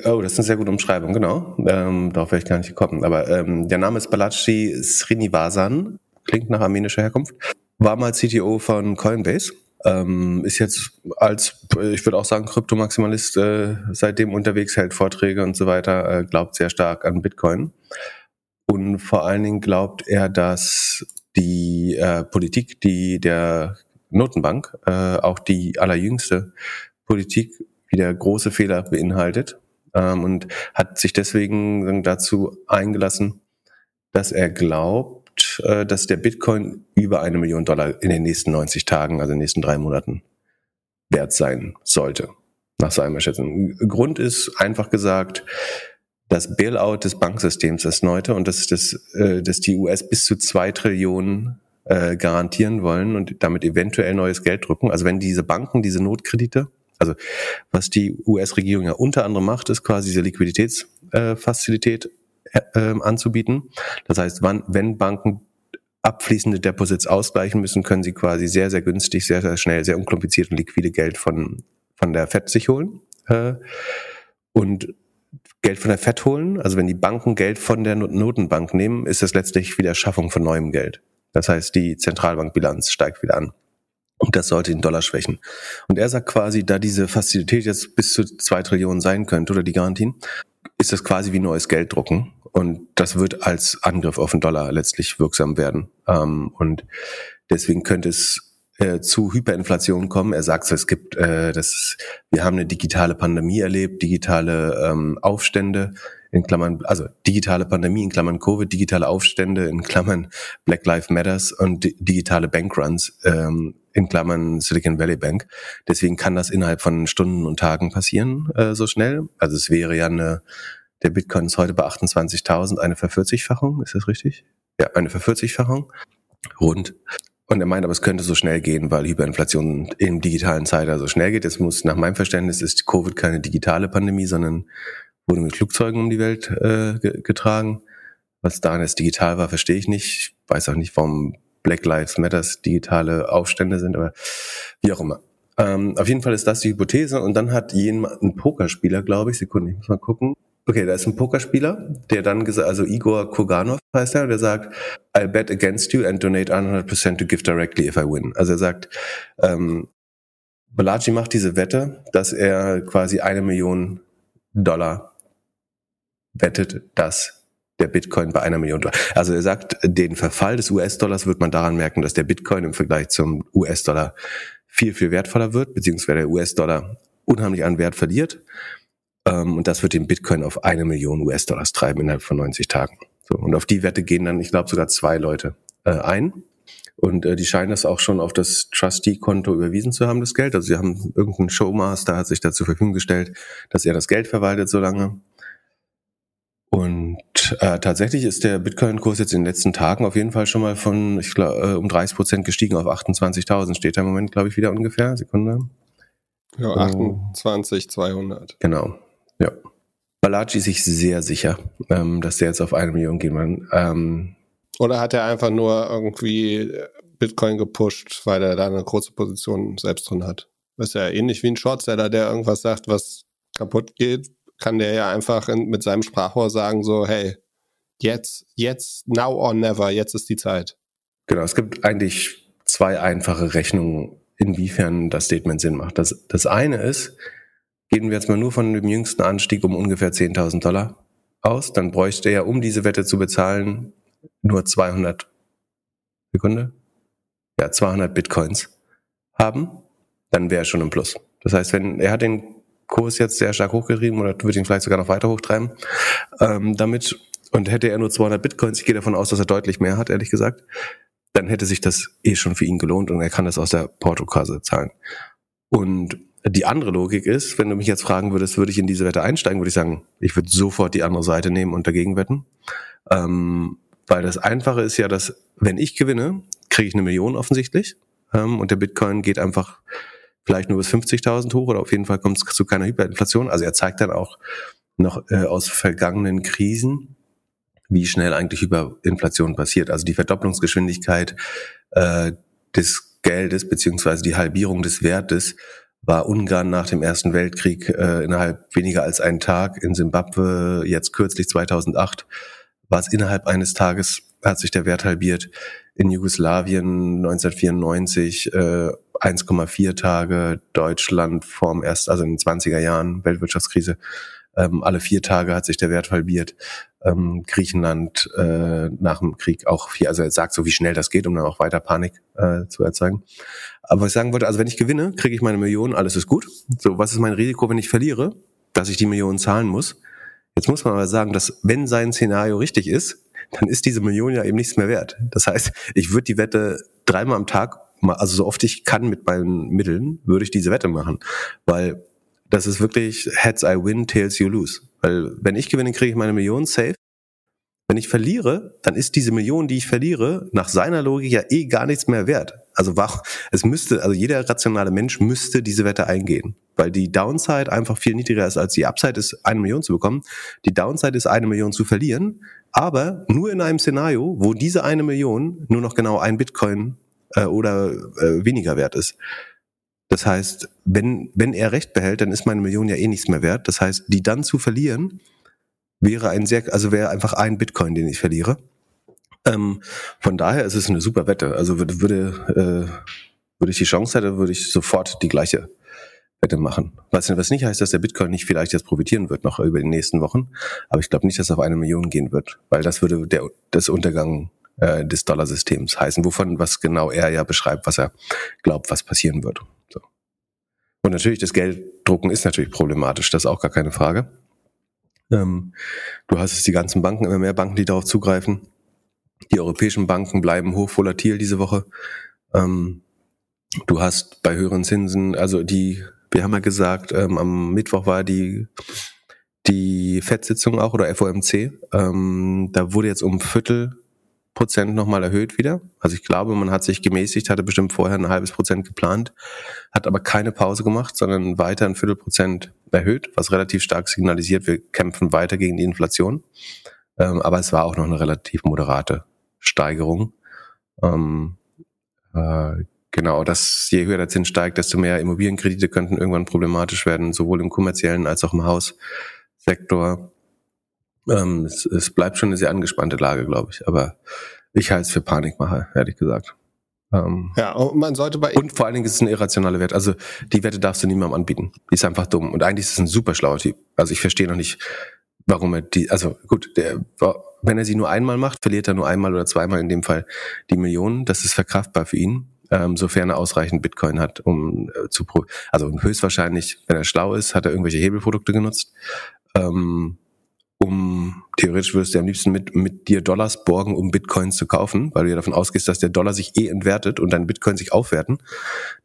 Oh, das ist eine sehr gute Umschreibung, genau. Ähm, darauf wäre ich gar nicht gekommen. Aber ähm, der Name ist Balaji Srinivasan, klingt nach armenischer Herkunft. War mal CTO von Coinbase ähm, ist jetzt als, ich würde auch sagen, Kryptomaximalist äh, seitdem unterwegs, hält Vorträge und so weiter, äh, glaubt sehr stark an Bitcoin. Und vor allen Dingen glaubt er, dass die äh, Politik, die der Notenbank, äh, auch die allerjüngste Politik, wieder große Fehler beinhaltet ähm, und hat sich deswegen dazu eingelassen, dass er glaubt, äh, dass der Bitcoin über eine Million Dollar in den nächsten 90 Tagen, also in den nächsten drei Monaten, wert sein sollte, nach seinem Erschätzung. Grund ist einfach gesagt, das Bailout des Banksystems ist neute und dass, das, äh, dass die US bis zu zwei Trillionen äh, garantieren wollen und damit eventuell neues Geld drücken. Also wenn diese Banken, diese Notkredite, also was die US-Regierung ja unter anderem macht, ist quasi diese Liquiditätsfazilität äh, anzubieten. Das heißt, wann, wenn Banken abfließende Deposits ausgleichen müssen, können sie quasi sehr, sehr günstig, sehr, sehr schnell, sehr unkompliziert und liquide Geld von, von der FED sich holen. Äh, und Geld von der FED holen, also wenn die Banken Geld von der Notenbank nehmen, ist das letztlich wieder Schaffung von neuem Geld. Das heißt, die Zentralbankbilanz steigt wieder an. Und das sollte den Dollar schwächen. Und er sagt quasi, da diese Fazilität jetzt bis zu zwei Trillionen sein könnte oder die Garantien, ist das quasi wie neues Geld drucken. Und das wird als Angriff auf den Dollar letztlich wirksam werden. Ähm, und deswegen könnte es äh, zu Hyperinflation kommen. Er sagt, es gibt, äh, das, wir haben eine digitale Pandemie erlebt, digitale ähm, Aufstände in Klammern, also digitale Pandemie in Klammern Covid, digitale Aufstände in Klammern Black Lives Matters und digitale Bankruns ähm, in Klammern Silicon Valley Bank. Deswegen kann das innerhalb von Stunden und Tagen passieren äh, so schnell. Also es wäre ja eine der Bitcoin ist heute bei 28.000, eine Vervierzigfachung, ist das richtig? Ja, eine Vervierzigfachung. Rund. Und er meint, aber es könnte so schnell gehen, weil Hyperinflation im digitalen Zeitalter so schnell geht. Es muss, nach meinem Verständnis, ist Covid keine digitale Pandemie, sondern wurde mit Flugzeugen um die Welt äh, getragen. Was daran jetzt digital war, verstehe ich nicht. Ich weiß auch nicht, warum Black Lives Matters digitale Aufstände sind, aber wie auch immer. Ähm, auf jeden Fall ist das die Hypothese. Und dann hat jemand, ein Pokerspieler, glaube ich, Sekunde, ich muss mal gucken, Okay, da ist ein Pokerspieler, der dann gesagt, also Igor Koganov heißt er, der sagt, I bet against you and donate 100% to give directly if I win. Also er sagt, ähm, Balaji macht diese Wette, dass er quasi eine Million Dollar wettet, dass der Bitcoin bei einer Million Dollar. Also er sagt, den Verfall des US-Dollars wird man daran merken, dass der Bitcoin im Vergleich zum US-Dollar viel, viel wertvoller wird, beziehungsweise der US-Dollar unheimlich an Wert verliert. Ähm, und das wird den Bitcoin auf eine Million US-Dollars treiben innerhalb von 90 Tagen. So, und auf die Wette gehen dann, ich glaube, sogar zwei Leute äh, ein. Und äh, die scheinen das auch schon auf das Trustee-Konto überwiesen zu haben, das Geld. Also sie haben irgendeinen Showmaster hat sich da zur Verfügung gestellt, dass er das Geld verwaltet so lange. Und äh, tatsächlich ist der Bitcoin-Kurs jetzt in den letzten Tagen auf jeden Fall schon mal von, ich glaube, äh, um 30 Prozent gestiegen auf 28.000. Steht da im Moment, glaube ich, wieder ungefähr. Sekunde. Ja, 28, 200. Genau, ja. Balaji ist sich sehr sicher, ähm, dass der jetzt auf eine Million gehen wird. Ähm, Oder hat er einfach nur irgendwie Bitcoin gepusht, weil er da eine große Position selbst drin hat? Das ist ja ähnlich wie ein Shortseller, der irgendwas sagt, was kaputt geht, kann der ja einfach in, mit seinem Sprachrohr sagen so, hey, jetzt, jetzt, now or never, jetzt ist die Zeit. Genau, es gibt eigentlich zwei einfache Rechnungen, inwiefern das Statement Sinn macht. Das, das eine ist, gehen wir jetzt mal nur von dem jüngsten Anstieg um ungefähr 10.000 Dollar aus, dann bräuchte er, um diese Wette zu bezahlen, nur 200 Sekunde, ja 200 Bitcoins haben, dann wäre er schon im Plus. Das heißt, wenn er hat den Kurs jetzt sehr stark hochgetrieben oder würde ihn vielleicht sogar noch weiter hochtreiben, ähm, damit und hätte er nur 200 Bitcoins, ich gehe davon aus, dass er deutlich mehr hat, ehrlich gesagt, dann hätte sich das eh schon für ihn gelohnt und er kann das aus der Portokasse zahlen. Und die andere Logik ist, wenn du mich jetzt fragen würdest, würde ich in diese Wette einsteigen, würde ich sagen, ich würde sofort die andere Seite nehmen und dagegen wetten. Ähm, weil das Einfache ist ja, dass wenn ich gewinne, kriege ich eine Million offensichtlich ähm, und der Bitcoin geht einfach vielleicht nur bis 50.000 hoch oder auf jeden Fall kommt es zu keiner Hyperinflation. Also er zeigt dann auch noch äh, aus vergangenen Krisen, wie schnell eigentlich Hyperinflation passiert. Also die Verdopplungsgeschwindigkeit äh, des Geldes beziehungsweise die Halbierung des Wertes war Ungarn nach dem Ersten Weltkrieg äh, innerhalb weniger als einen Tag. In Simbabwe jetzt kürzlich 2008 war es innerhalb eines Tages hat sich der Wert halbiert. In Jugoslawien 1994 äh, 1,4 Tage, Deutschland vorm erst, also in den 20er Jahren, Weltwirtschaftskrise, ähm, alle vier Tage hat sich der Wert halbiert. Ähm, Griechenland äh, nach dem Krieg auch vier, also er sagt so, wie schnell das geht, um dann auch weiter Panik äh, zu erzeugen. Aber was ich sagen wollte, also wenn ich gewinne, kriege ich meine Millionen, alles ist gut. So, was ist mein Risiko, wenn ich verliere? Dass ich die Millionen zahlen muss. Jetzt muss man aber sagen, dass wenn sein Szenario richtig ist, dann ist diese Million ja eben nichts mehr wert. Das heißt, ich würde die Wette dreimal am Tag, also so oft ich kann mit meinen Mitteln, würde ich diese Wette machen. Weil das ist wirklich Heads I win, Tails you lose. Weil wenn ich gewinne, kriege ich meine Million safe. Wenn ich verliere, dann ist diese Million, die ich verliere, nach seiner Logik ja eh gar nichts mehr wert. Also es müsste, also jeder rationale Mensch müsste diese Wette eingehen. Weil die Downside einfach viel niedriger ist als die Upside ist, eine Million zu bekommen. Die Downside ist, eine Million zu verlieren. Aber nur in einem Szenario, wo diese eine Million nur noch genau ein Bitcoin äh, oder äh, weniger wert ist. Das heißt, wenn, wenn er recht behält, dann ist meine Million ja eh nichts mehr wert. Das heißt, die dann zu verlieren, wäre ein sehr, also wäre einfach ein Bitcoin, den ich verliere. Ähm, von daher ist es eine super Wette. Also würde, würde, äh, würde ich die Chance hätte, würde ich sofort die gleiche Wette machen. Was, was nicht heißt, dass der Bitcoin nicht vielleicht jetzt profitieren wird noch über die nächsten Wochen. Aber ich glaube nicht, dass es auf eine Million gehen wird, weil das würde der, das Untergang äh, des Dollarsystems heißen, wovon was genau er ja beschreibt, was er glaubt, was passieren wird. Und natürlich, das Gelddrucken ist natürlich problematisch, das ist auch gar keine Frage. Ähm, du hast es die ganzen Banken, immer mehr Banken, die darauf zugreifen. Die europäischen Banken bleiben hochvolatil diese Woche. Ähm, du hast bei höheren Zinsen, also die, wir haben ja gesagt, ähm, am Mittwoch war die die FED-Sitzung auch oder FOMC. Ähm, da wurde jetzt um Viertel Prozent nochmal erhöht wieder. Also ich glaube, man hat sich gemäßigt, hatte bestimmt vorher ein halbes Prozent geplant, hat aber keine Pause gemacht, sondern weiter ein Viertelprozent erhöht, was relativ stark signalisiert, wir kämpfen weiter gegen die Inflation. Ähm, aber es war auch noch eine relativ moderate Steigerung. Ähm, äh, genau, dass je höher der Zins steigt, desto mehr Immobilienkredite könnten irgendwann problematisch werden, sowohl im kommerziellen als auch im Haussektor. Ähm, es, es bleibt schon eine sehr angespannte Lage, glaube ich. Aber ich halte es für Panikmacher, ehrlich gesagt. Ähm, ja, und man sollte bei und vor allen Dingen ist es ein irrationaler Wert. Also die Wette darfst du niemandem anbieten. Die ist einfach dumm. Und eigentlich ist es ein super schlauer Typ. Also ich verstehe noch nicht, warum er die. Also gut, der, wenn er sie nur einmal macht, verliert er nur einmal oder zweimal in dem Fall die Millionen. Das ist verkraftbar für ihn, ähm, sofern er ausreichend Bitcoin hat, um äh, zu pro. Also höchstwahrscheinlich, wenn er schlau ist, hat er irgendwelche Hebelprodukte genutzt. Ähm, um theoretisch würdest du am liebsten mit, mit dir Dollars borgen, um Bitcoins zu kaufen, weil du ja davon ausgehst, dass der Dollar sich eh entwertet und dein Bitcoin sich aufwerten.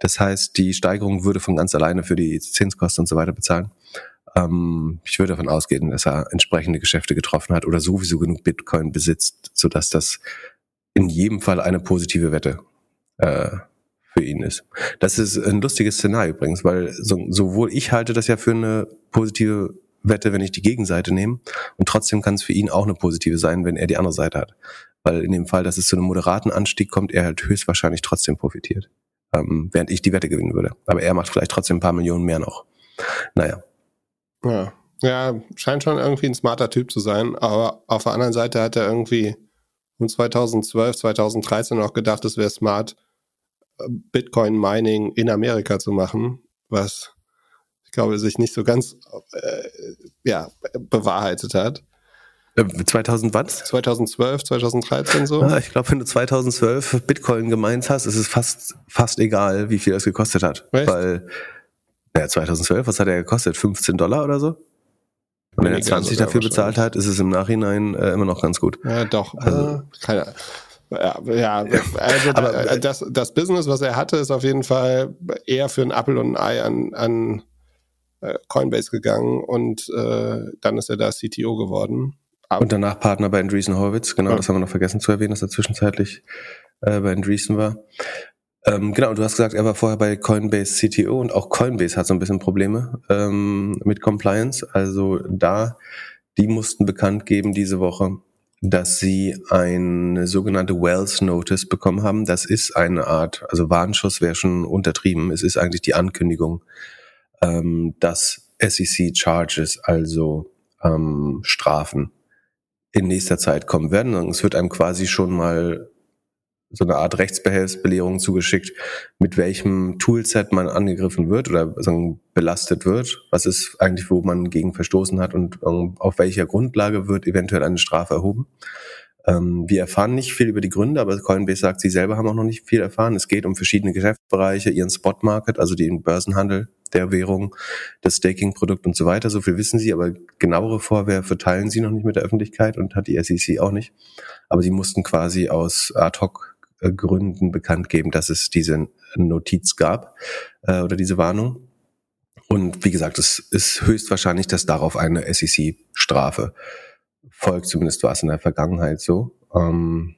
Das heißt, die Steigerung würde von ganz alleine für die Zinskosten und so weiter bezahlen. Ähm, ich würde davon ausgehen, dass er entsprechende Geschäfte getroffen hat oder sowieso genug Bitcoin besitzt, sodass das in jedem Fall eine positive Wette äh, für ihn ist. Das ist ein lustiges Szenario übrigens, weil so, sowohl ich halte das ja für eine positive Wette, wenn ich die Gegenseite nehme, und trotzdem kann es für ihn auch eine positive sein, wenn er die andere Seite hat. Weil in dem Fall, dass es zu einem moderaten Anstieg kommt, er halt höchstwahrscheinlich trotzdem profitiert. Ähm, während ich die Wette gewinnen würde. Aber er macht vielleicht trotzdem ein paar Millionen mehr noch. Naja. Ja. Ja, scheint schon irgendwie ein smarter Typ zu sein, aber auf der anderen Seite hat er irgendwie um 2012, 2013 auch gedacht, es wäre smart, Bitcoin Mining in Amerika zu machen, was glaube sich nicht so ganz äh, ja, bewahrheitet hat. 2000 äh, was? 2012, 2013 so. Ah, ich glaube, wenn du 2012 Bitcoin gemeint hast, ist es fast, fast egal, wie viel das gekostet hat. Echt? Weil, ja, 2012, was hat er gekostet? 15 Dollar oder so? Und wenn er 20 dafür bezahlt hat, ist es im Nachhinein äh, immer noch ganz gut. Ja, doch. Also, äh, keine ja, ja, also Aber, äh, das, das Business, was er hatte, ist auf jeden Fall eher für ein Apple und ein Ei an, an äh, Coinbase gegangen und äh, dann ist er da CTO geworden. Aber und danach Partner bei Andreessen Horowitz, genau, ja. das haben wir noch vergessen zu erwähnen, dass er zwischenzeitlich äh, bei Andreessen war. Ähm, genau, du hast gesagt, er war vorher bei Coinbase CTO und auch Coinbase hat so ein bisschen Probleme ähm, mit Compliance. Also da, die mussten bekannt geben diese Woche, dass sie eine sogenannte Wells Notice bekommen haben. Das ist eine Art, also Warnschuss wäre schon untertrieben. Es ist eigentlich die Ankündigung, ähm, dass SEC Charges, also ähm, Strafen, in nächster Zeit kommen werden. Und es wird einem quasi schon mal so eine Art Rechtsbehelfsbelehrung zugeschickt, mit welchem Toolset man angegriffen wird oder sagen, belastet wird, was ist eigentlich, wo man gegen verstoßen hat und um, auf welcher Grundlage wird eventuell eine Strafe erhoben. Ähm, wir erfahren nicht viel über die Gründe, aber Coinbase sagt, sie selber haben auch noch nicht viel erfahren. Es geht um verschiedene Geschäftsbereiche, ihren Spot Market, also den Börsenhandel der Währung, das Staking-Produkt und so weiter. So viel wissen sie, aber genauere Vorwürfe teilen sie noch nicht mit der Öffentlichkeit und hat die SEC auch nicht. Aber sie mussten quasi aus ad hoc äh, Gründen bekannt geben, dass es diese Notiz gab äh, oder diese Warnung. Und wie gesagt, es ist höchstwahrscheinlich, dass darauf eine SEC-Strafe folgt. Zumindest war es in der Vergangenheit so. Ähm,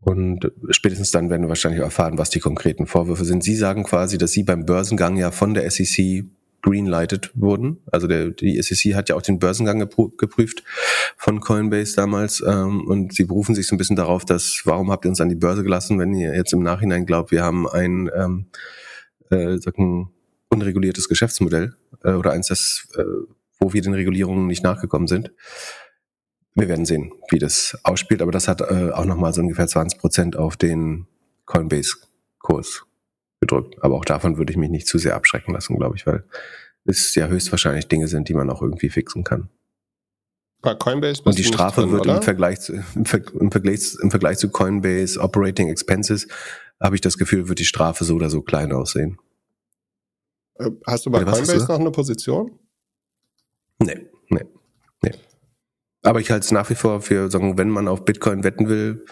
und spätestens dann werden wir wahrscheinlich erfahren, was die konkreten Vorwürfe sind. Sie sagen quasi, dass Sie beim Börsengang ja von der SEC greenlighted wurden. Also der, die SEC hat ja auch den Börsengang geprüft von Coinbase damals ähm, und sie berufen sich so ein bisschen darauf, dass warum habt ihr uns an die Börse gelassen, wenn ihr jetzt im Nachhinein glaubt, wir haben ein ähm, äh, sagen, unreguliertes Geschäftsmodell äh, oder eins, das, äh, wo wir den Regulierungen nicht nachgekommen sind. Wir werden sehen, wie das ausspielt, aber das hat äh, auch nochmal so ungefähr 20 Prozent auf den Coinbase-Kurs gedrückt. Aber auch davon würde ich mich nicht zu sehr abschrecken lassen, glaube ich, weil es ja höchstwahrscheinlich Dinge sind, die man auch irgendwie fixen kann. Bei Coinbase Und die Strafe drin, wird im Vergleich, zu, im, Ver im, Vergleich, im Vergleich zu Coinbase Operating Expenses, habe ich das Gefühl, wird die Strafe so oder so klein aussehen. Äh, hast du bei Oder Coinbase noch eine Position? Nee, nee, nee. Aber ich halte es nach wie vor für, sagen, wenn man auf Bitcoin wetten will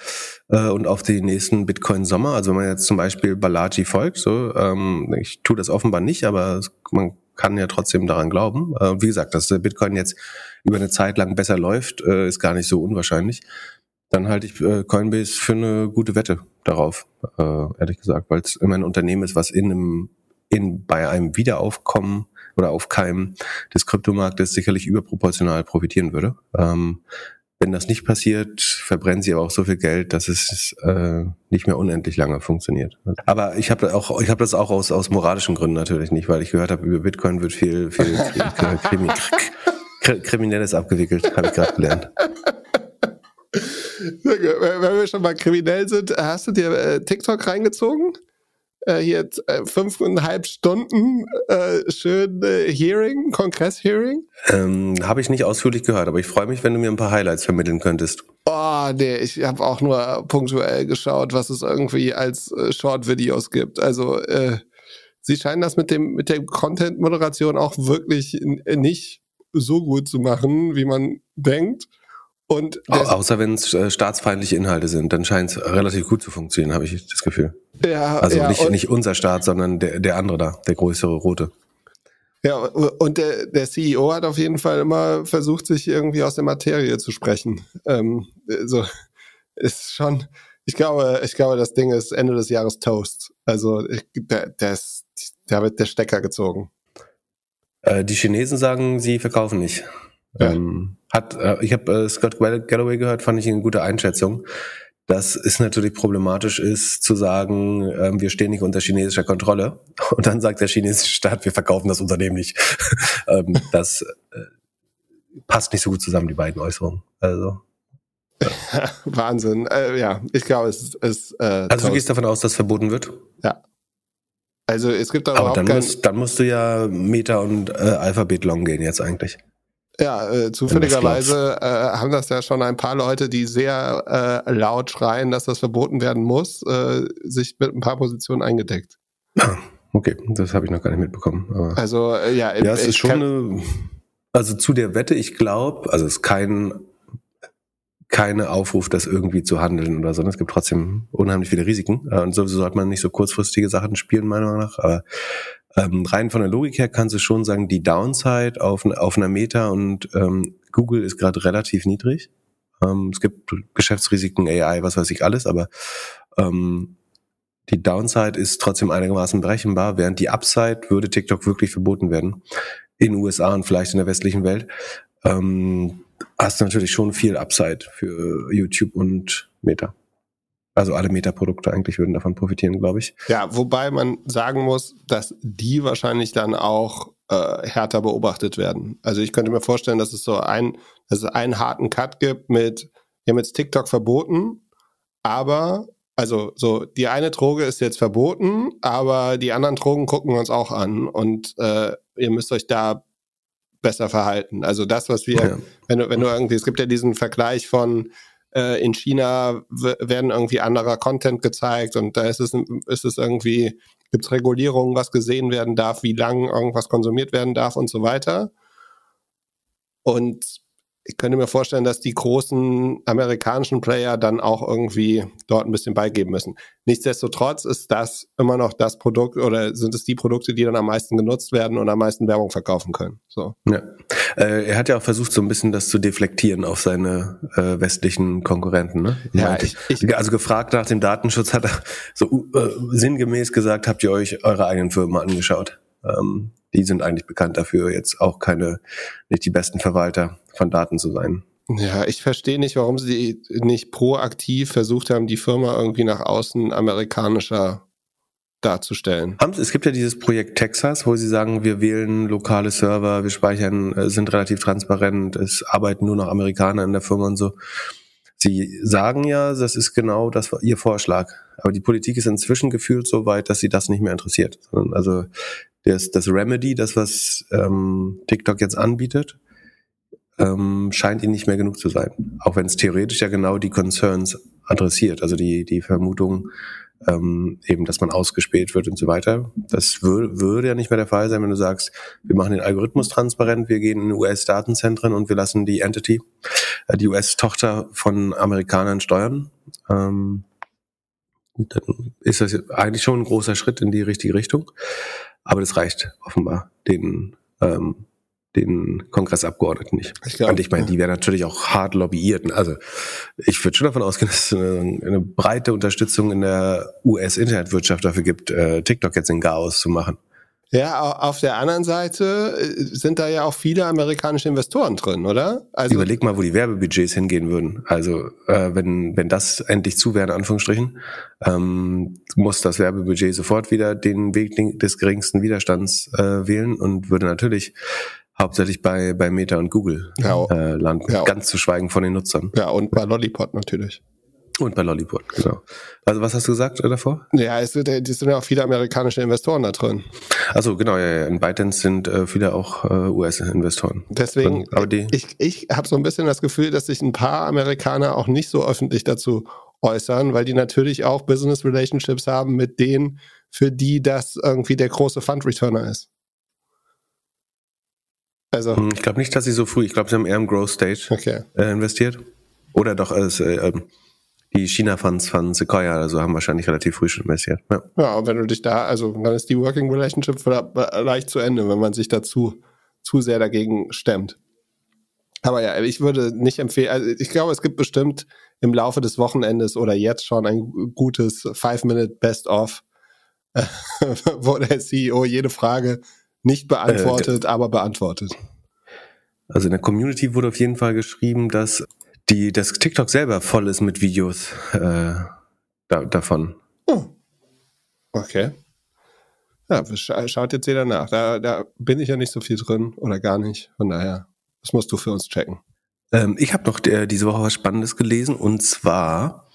äh, und auf die nächsten Bitcoin-Sommer, also wenn man jetzt zum Beispiel Balaji folgt, so, ähm, ich tue das offenbar nicht, aber man kann ja trotzdem daran glauben. Äh, wie gesagt, dass der Bitcoin jetzt über eine Zeit lang besser läuft, äh, ist gar nicht so unwahrscheinlich. Dann halte ich äh, Coinbase für eine gute Wette darauf, äh, ehrlich gesagt, weil es immer ein Unternehmen ist, was in einem, in, bei einem Wiederaufkommen oder Aufkeimen des Kryptomarktes sicherlich überproportional profitieren würde. Ähm, wenn das nicht passiert, verbrennen sie aber auch so viel Geld, dass es äh, nicht mehr unendlich lange funktioniert. Aber ich habe auch, ich habe das auch aus aus moralischen Gründen natürlich nicht, weil ich gehört habe, über Bitcoin wird viel viel, Krimi, Kriminelles abgewickelt, habe ich gerade gelernt. Wenn wir schon mal kriminell sind, hast du dir äh, TikTok reingezogen? Äh, hier äh, fünfeinhalb Stunden äh, schön äh, Hearing, Kongress-Hearing? Ähm, habe ich nicht ausführlich gehört, aber ich freue mich, wenn du mir ein paar Highlights vermitteln könntest. Oh, nee, ich habe auch nur punktuell geschaut, was es irgendwie als äh, Short-Videos gibt. Also äh, sie scheinen das mit dem mit der Content-Moderation auch wirklich nicht so gut zu machen, wie man denkt. Und Au außer wenn es äh, staatsfeindliche Inhalte sind, dann scheint es relativ gut zu funktionieren, habe ich das Gefühl. ja, Also ja, nicht, nicht unser Staat, sondern der, der andere da, der größere rote. Ja, und der, der CEO hat auf jeden Fall immer versucht, sich irgendwie aus der Materie zu sprechen. Ähm, so ist schon, ich glaube, ich glaube, das Ding ist Ende des Jahres Toast. Also ich, der, ist, der wird der Stecker gezogen. Äh, die Chinesen sagen, sie verkaufen nicht. Ja. Ähm, hat, äh, ich habe äh, Scott Gall- Galloway gehört, fand ich eine gute Einschätzung. Dass es natürlich problematisch ist, zu sagen, ähm, wir stehen nicht unter chinesischer Kontrolle. Und dann sagt der chinesische Staat, wir verkaufen das Unternehmen nicht. ähm, das äh, passt nicht so gut zusammen, die beiden Äußerungen. Also, Wahnsinn. Äh, ja, ich glaube, es ist. äh, also du gehst davon aus, dass verboten wird? also es gibt da Aber dann, kein, musst, dann musst du ja Meta und äh, Alphabet long gehen jetzt eigentlich. Ja, äh, zufälligerweise äh, haben das ja schon ein paar Leute, die sehr äh, laut schreien, dass das verboten werden muss, äh, sich mit ein paar Positionen eingedeckt. Okay, das habe ich noch gar nicht mitbekommen. Aber Also äh, ja, ja, es ist schon eine, also zu der Wette, ich glaube, also es ist kein keine Aufruf, das irgendwie zu handeln oder so. Es gibt trotzdem unheimlich viele Risiken. Äh, Und sowieso sollte man nicht so kurzfristige Sachen spielen, meiner Meinung nach. Aber ähm, rein von der Logik her kannst du schon sagen, die Downside auf, auf einer Meta und ähm, Google ist gerade relativ niedrig. Ähm, es gibt Geschäftsrisiken, AI, was weiß ich alles, aber ähm, die Downside ist trotzdem einigermaßen berechenbar, während die Upside würde TikTok wirklich verboten werden. In USA und vielleicht in der westlichen Welt. Ähm, hast natürlich schon viel Upside für YouTube und Meta. Also alle Meta-Produkte eigentlich würden davon profitieren, glaube ich. Ja, wobei man sagen muss, dass die wahrscheinlich dann auch äh, härter beobachtet werden. Also ich könnte mir vorstellen, dass es so ein, dass es einen harten Cut gibt mit, wir haben jetzt TikTok verboten, aber also so die eine Droge ist jetzt verboten, aber die anderen Drogen gucken wir uns auch an und äh, ihr müsst euch da besser verhalten. Also das, was wir, Ja. wenn du, wenn du irgendwie, es gibt ja diesen Vergleich von äh, in China werden irgendwie anderer Content gezeigt und da ist es, ist es irgendwie, gibt es Regulierungen, was gesehen werden darf, wie lang irgendwas konsumiert werden darf und so weiter. Und ich könnte mir vorstellen, dass die großen amerikanischen Player dann auch irgendwie dort ein bisschen beigeben müssen. Nichtsdestotrotz ist das immer noch das Produkt oder sind es die Produkte, die dann am meisten genutzt werden und am meisten Werbung verkaufen können. So. Ja. Äh, er hat ja auch versucht, so ein bisschen das zu deflektieren auf seine äh, westlichen Konkurrenten. Ne? Ja, ich- ich- also gefragt nach dem Datenschutz hat er so äh, sinngemäß gesagt, habt ihr euch eure eigenen Firmen angeschaut? Ähm, die sind eigentlich bekannt dafür, jetzt auch keine, nicht die besten Verwalter von Daten zu sein. Ja, ich verstehe nicht, warum sie nicht proaktiv versucht haben, die Firma irgendwie nach außen amerikanischer darzustellen. Es gibt ja dieses Projekt Texas, wo sie sagen, wir wählen lokale Server, wir speichern, äh, sind relativ transparent, es arbeiten nur noch Amerikaner in der Firma und so. Sie sagen ja, das ist genau das Ihr Vorschlag. Aber die Politik ist inzwischen gefühlt so weit, dass sie das nicht mehr interessiert. Also das, das Remedy, das was ähm, TikTok jetzt anbietet, ähm, scheint ihnen nicht mehr genug zu sein. Auch wenn es theoretisch ja genau die Concerns adressiert, also die, die Vermutung, ähm, eben, dass man ausgespäht wird und so weiter. Das wür würde ja nicht mehr der Fall sein, wenn du sagst, wir machen den Algorithmus transparent, wir gehen in US-Datenzentren und wir lassen die Entity, äh, die US-Tochter von Amerikanern steuern. Ähm, dann ist das eigentlich schon ein großer Schritt in die richtige Richtung. Aber das reicht offenbar den, ähm, den Kongressabgeordneten nicht. Ich glaub, und ich meine, die werden natürlich auch hart lobbyierten. Also ich würde schon davon ausgehen, dass es eine, eine breite Unterstützung in der US-Internetwirtschaft dafür gibt, äh, TikTok jetzt in Chaos zu machen. Ja, au- auf der anderen Seite äh, sind da ja auch viele amerikanische Investoren drin, oder? Also Überleg mal, wo die Werbebudgets hingehen würden. Also äh, wenn, wenn das endlich zu wäre, in Anführungsstrichen, ähm, muss das Werbebudget sofort wieder den Weg des geringsten Widerstands äh, wählen und würde natürlich hauptsächlich bei, bei Meta und Google Ja. äh, landen. Ja. Ganz zu schweigen von den Nutzern. ja, und bei Lollipop natürlich. Und bei Lollipop, genau. Also was hast du gesagt äh, davor? Ja, es sind, ja- es sind ja auch viele amerikanische Investoren da drin. Also genau, ja, ja. in ByteDance sind äh, viele auch äh, US-Investoren. Deswegen, aber die- ich, ich habe so ein bisschen das Gefühl, dass sich ein paar Amerikaner auch nicht so öffentlich dazu äußern, weil die natürlich auch Business Relationships haben mit denen, für die das irgendwie der große Fund Returner ist. Also, Hm, Ich glaube nicht, dass sie so früh, ich glaube, sie haben eher im Growth Stage okay. äh, investiert. Oder doch, äh, es, äh, ähm, die China-Funds von Sequoia also haben wahrscheinlich relativ früh schon investiert. Ja. Ja, und wenn du dich da, also dann ist die Working Relationship leicht zu Ende, wenn man sich dazu zu sehr dagegen stemmt. Aber ja, ich würde nicht empfehlen, also ich glaube, es gibt bestimmt im Laufe des Wochenendes oder jetzt schon ein gutes Five-Minute Best-of, wo der CEO jede Frage nicht beantwortet, aber beantwortet. Also in der Community wurde auf jeden Fall geschrieben, dass die, das TikTok selber voll ist mit Videos äh, da, davon. Oh. Okay. Ja, scha schaut jetzt jeder nach. Da, da bin ich ja nicht so viel drin oder gar nicht. Von daher, das musst du für uns checken. Ähm, ich habe noch äh, diese Woche was Spannendes gelesen und zwar,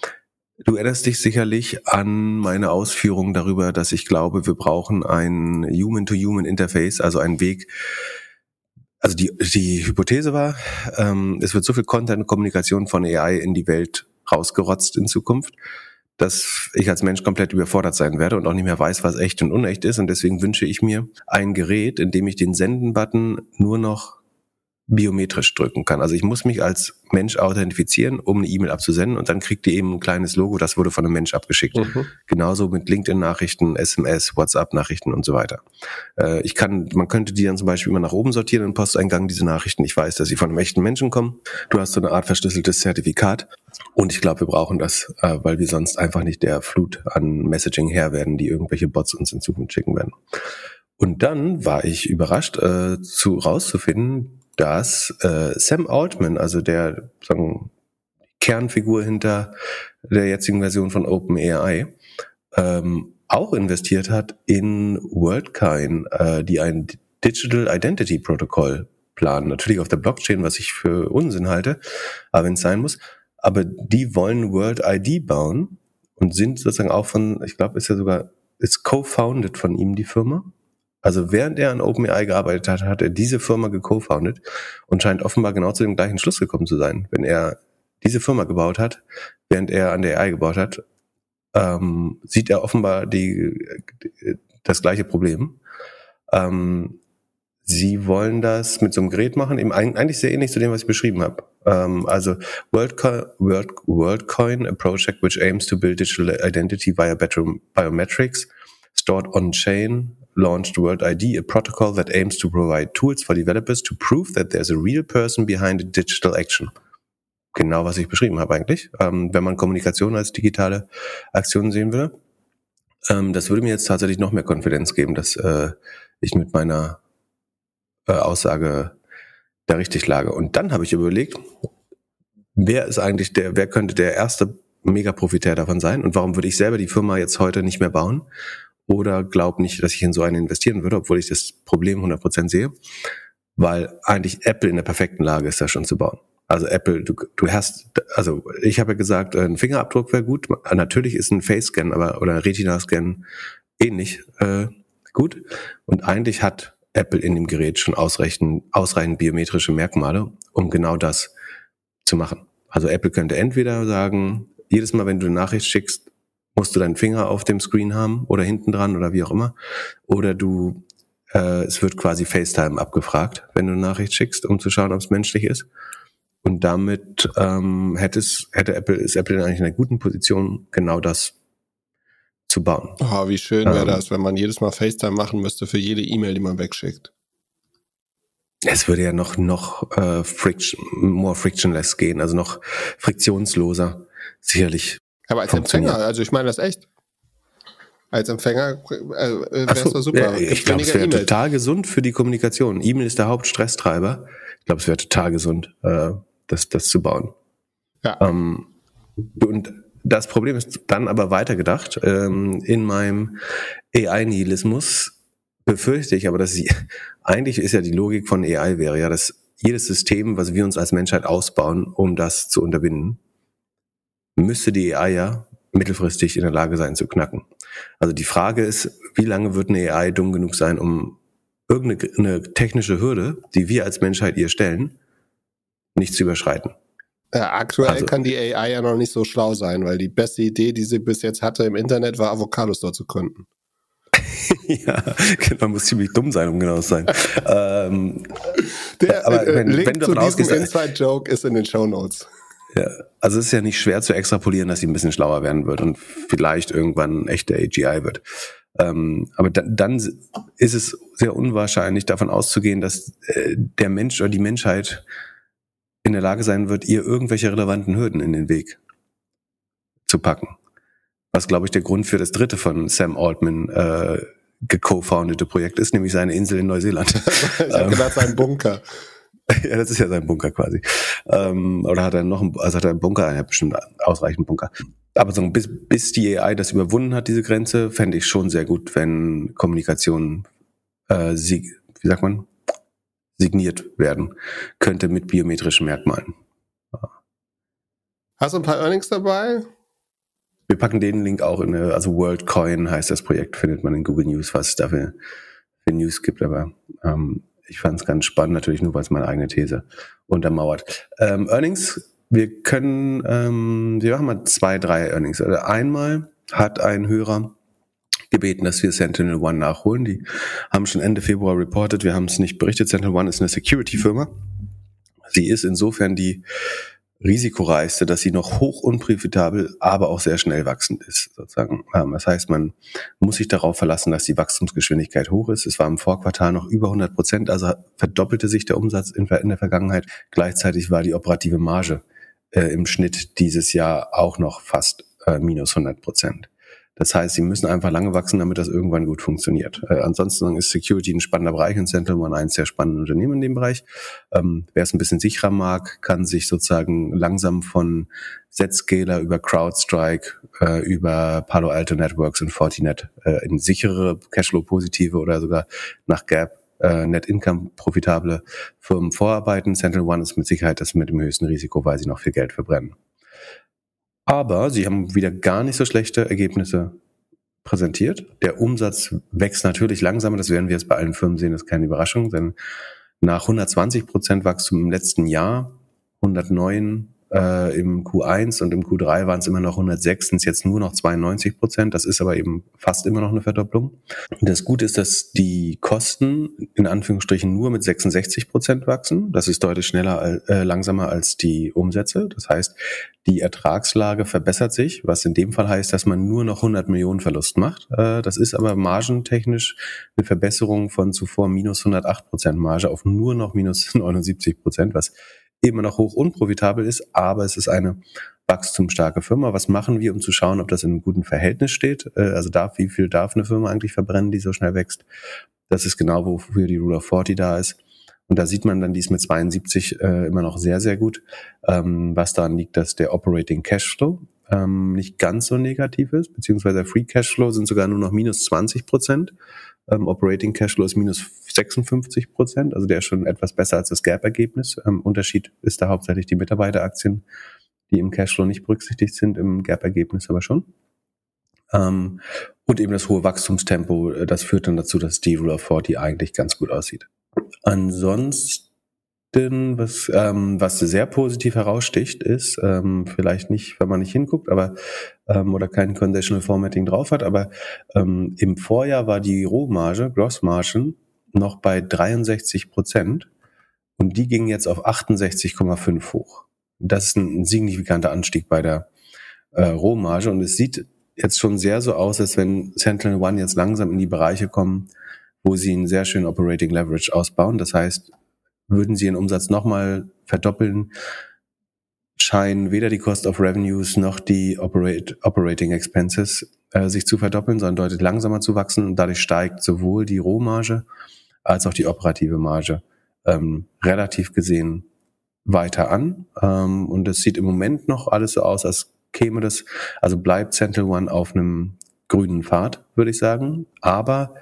du erinnerst dich sicherlich an meine Ausführungen darüber, dass ich glaube, wir brauchen ein Human-to-Human-Interface, also einen Weg. Also die, die Hypothese war, ähm, es wird so viel Content und Kommunikation von AI in die Welt rausgerotzt in Zukunft, dass ich als Mensch komplett überfordert sein werde und auch nicht mehr weiß, was echt und unecht ist. Und deswegen wünsche ich mir ein Gerät, in dem ich den Senden-Button nur noch biometrisch drücken kann. Also ich muss mich als Mensch authentifizieren, um eine E-Mail abzusenden und dann kriegt die eben ein kleines Logo, das wurde von einem Mensch abgeschickt. Mhm. Genauso mit LinkedIn-Nachrichten, SMS, WhatsApp-Nachrichten und so weiter. Äh, ich kann, man könnte die dann zum Beispiel immer nach oben sortieren im Posteingang, diese Nachrichten. Ich weiß, dass sie von einem echten Menschen kommen. Du hast so eine Art verschlüsseltes Zertifikat. Und ich glaube, wir brauchen das, äh, weil wir sonst einfach nicht der Flut an Messaging her werden, die irgendwelche Bots uns in Zukunft schicken werden. Und dann war ich überrascht, äh, zu rauszufinden, dass äh, Sam Altman, also der sagen, Kernfigur hinter der jetzigen Version von OpenAI, ähm, auch investiert hat in WorldCoin, äh, die ein Digital Identity Protocol planen. Natürlich auf der Blockchain, was ich für Unsinn halte, aber wenn es sein muss. Aber die wollen World ID bauen und sind sozusagen auch von, ich glaube, ist ja sogar, ist co-founded von ihm die Firma. Also während er an OpenAI gearbeitet hat, hat er diese Firma geco-founded und scheint offenbar genau zu dem gleichen Schluss gekommen zu sein. Wenn er diese Firma gebaut hat, während er an der AI gebaut hat, ähm, sieht er offenbar die, das gleiche Problem. Ähm, sie wollen das mit so einem Gerät machen, eben eigentlich sehr ähnlich zu dem, was ich beschrieben habe. Ähm, also WorldCoin, World, WorldCoin, a project which aims to build digital identity via biometrics, stored on-chain, launched World ID, a protocol that aims to provide tools for developers to prove that there's a real person behind a digital action. Genau, was ich beschrieben habe eigentlich. Ähm, wenn man Kommunikation als digitale Aktion sehen würde. Ähm, das würde mir jetzt tatsächlich noch mehr Konfidenz geben, dass äh, ich mit meiner äh, Aussage da richtig lage. Und dann habe ich überlegt, wer ist eigentlich der, wer könnte der erste Mega-Profitär davon sein und warum würde ich selber die Firma jetzt heute nicht mehr bauen? Oder glaub nicht, dass ich in so eine investieren würde, obwohl ich das Problem 100% sehe, weil eigentlich Apple in der perfekten Lage ist, das schon zu bauen. Also Apple, du, du hast, also ich habe ja gesagt, ein Fingerabdruck wäre gut. Natürlich ist ein Face-Scan, aber oder ein Retina-Scan ähnlich äh, gut. Und eigentlich hat Apple in dem Gerät schon ausreichend, ausreichend biometrische Merkmale, um genau das zu machen. Also Apple könnte entweder sagen, jedes Mal, wenn du eine Nachricht schickst, musst du deinen Finger auf dem Screen haben oder hinten dran oder wie auch immer. Oder du, äh, es wird quasi FaceTime abgefragt, wenn du eine Nachricht schickst, um zu schauen, ob es menschlich ist. Und damit ähm, hätte es, hätte Apple, ist Apple eigentlich in einer guten Position, genau das zu bauen. Oh, wie schön wäre Ähm. das, wenn man jedes Mal FaceTime machen müsste für jede E-Mail, die man wegschickt. Es würde ja noch noch äh, friction, more frictionless gehen, also noch friktionsloser. Sicherlich. Aber als. Empfänger, also ich meine das echt. Als Empfänger äh, wäre Ach es so, doch super. Gibt ich glaube, es wäre total gesund für die Kommunikation. E-Mail ist der Hauptstresstreiber. Ich glaube, es wäre total gesund, äh, das, das zu bauen. Ja. Ähm, und das Problem ist dann aber weitergedacht. Ähm, in meinem AI-Nihilismus befürchte ich aber, dass sie, eigentlich ist ja die Logik von AI wäre ja, dass jedes System, was wir uns als Menschheit ausbauen, um das zu unterbinden, müsste die AI ja mittelfristig in der Lage sein zu knacken. Also die Frage ist, wie lange wird eine AI dumm genug sein, um irgendeine technische Hürde, die wir als Menschheit ihr stellen, nicht zu überschreiten. Ja, aktuell Also- kann die AI ja noch nicht so schlau sein, weil die beste Idee, die sie bis jetzt hatte im Internet, war Avocados dort zu gründen. ja, genau, muss ziemlich dumm sein, um genau zu sein. ähm, Der aber äh, wenn, Link wenn du zu diesem Inside-Joke ist in den Show Notes. Ja, also es ist ja nicht schwer zu extrapolieren, dass sie ein bisschen schlauer werden wird und vielleicht irgendwann echter AGI wird. Ähm, aber da, dann ist es sehr unwahrscheinlich davon auszugehen, dass äh, der Mensch oder die Menschheit in der Lage sein wird, ihr irgendwelche relevanten Hürden in den Weg zu packen. Was, glaube ich, der Grund für das dritte von Sam Altman äh, geco-foundete Projekt ist, nämlich seine Insel in Neuseeland. ich habe gedacht, sein Bunker. ja, das ist ja sein Bunker quasi. Ähm, oder hat er noch einen, also hat er einen Bunker? Er hat bestimmt ausreichend Bunker. Aber so, bis, bis die AI das überwunden hat, diese Grenze, fände ich schon sehr gut, wenn Kommunikation, äh, sie, wie sagt man, signiert werden könnte mit biometrischen Merkmalen. Hast du ein paar Earnings dabei? Wir packen den Link auch in, eine, also WorldCoin heißt das Projekt, findet man in Google News, was es dafür für News gibt, aber ähm, ich fand es ganz spannend, natürlich nur, weil es meine eigene These untermauert. Ähm, Earnings, wir können, ähm, wir machen mal zwei, drei Earnings. Also einmal hat ein Hörer gebeten, dass wir Sentinel One nachholen. Die haben schon Ende Februar reported, wir haben es nicht berichtet. Sentinel One ist eine Security-Firma. Sie ist insofern die risikoreichste, dass sie noch hoch unprofitabel, aber auch sehr schnell wachsend ist, sozusagen. Ähm, das heißt, man muss sich darauf verlassen, dass die Wachstumsgeschwindigkeit hoch ist. Es war im Vorquartal noch über 100 Prozent, also verdoppelte sich der Umsatz in, der Vergangenheit. Gleichzeitig war die operative Marge äh, im Schnitt dieses Jahr auch noch fast äh, minus 100 Prozent. Das heißt, sie müssen einfach lange wachsen, damit das irgendwann gut funktioniert. Äh, ansonsten ist Security ein spannender Bereich und Central One ein sehr spannendes Unternehmen in dem Bereich. Ähm, wer es ein bisschen sicherer mag, kann sich sozusagen langsam von Zscaler über CrowdStrike, äh, über Palo Alto Networks und Fortinet äh, in sichere Cashflow-positive oder sogar nach Gap äh, Net Income profitable Firmen vorarbeiten. Central One ist mit Sicherheit das mit dem höchsten Risiko, weil sie noch viel Geld verbrennen. Aber sie haben wieder gar nicht so schlechte Ergebnisse präsentiert. Der Umsatz wächst natürlich langsamer, das werden wir jetzt bei allen Firmen sehen, das ist keine Überraschung, denn nach 120 Prozent Wachstum im letzten Jahr, 109 äh, Im Q1 und im Q3 waren es immer noch 106, sind es jetzt nur noch 92 Prozent. Das ist aber eben fast immer noch eine Verdopplung. Das Gute ist, dass die Kosten in Anführungsstrichen nur mit 66 Prozent wachsen. Das ist deutlich schneller, äh, langsamer als die Umsätze. Das heißt, die Ertragslage verbessert sich, was in dem Fall heißt, dass man nur noch 100 Millionen Verlust macht. Äh, das ist aber margentechnisch eine Verbesserung von zuvor minus 108 Prozent Marge auf nur noch minus 79 Prozent, was immer noch hoch unprofitabel ist, aber es ist eine wachstumsstarke Firma. Was machen wir, um zu schauen, ob das in einem guten Verhältnis steht? Äh, also darf, wie viel darf eine Firma eigentlich verbrennen, die so schnell wächst? Das ist genau, wofür die Rule of 40 da ist. Und da sieht man dann dies mit 72 äh, immer noch sehr, sehr gut, ähm, was daran liegt, dass der Operating Cashflow ähm, nicht ganz so negativ ist, beziehungsweise Free Cashflow sind sogar nur noch minus 20 Prozent. Ähm, Operating Cashflow ist minus 56 Prozent, also der ist schon etwas besser als das Gap-Ergebnis. Ähm, Unterschied ist da hauptsächlich die Mitarbeiteraktien, die im Cashflow nicht berücksichtigt sind, im Gap-Ergebnis aber schon. Ähm, und eben das hohe Wachstumstempo, äh, das führt dann dazu, dass die Rule of 40 eigentlich ganz gut aussieht. Ansonsten was, ähm, was sehr positiv heraussticht, ist, ähm, vielleicht nicht, wenn man nicht hinguckt, aber ähm, oder kein Conditional Formatting drauf hat, aber ähm, im Vorjahr war die Rohmarge, Grossmargen, noch bei 63 Prozent und die ging jetzt auf 68,5 hoch. Das ist ein, ein signifikanter Anstieg bei der äh, Rohmarge und es sieht jetzt schon sehr so aus, als wenn Sentinel One jetzt langsam in die Bereiche kommen, wo sie einen sehr schönen Operating Leverage ausbauen. Das heißt, würden sie ihren Umsatz nochmal verdoppeln, scheinen weder die Cost of Revenues noch die Operate, Operating Expenses äh, sich zu verdoppeln, sondern deutlich langsamer zu wachsen. Und dadurch steigt sowohl die Rohmarge als auch die operative Marge ähm, relativ gesehen weiter an. Ähm, und es sieht im Moment noch alles so aus, als käme das, also bleibt Central One auf einem grünen Pfad, würde ich sagen. Aber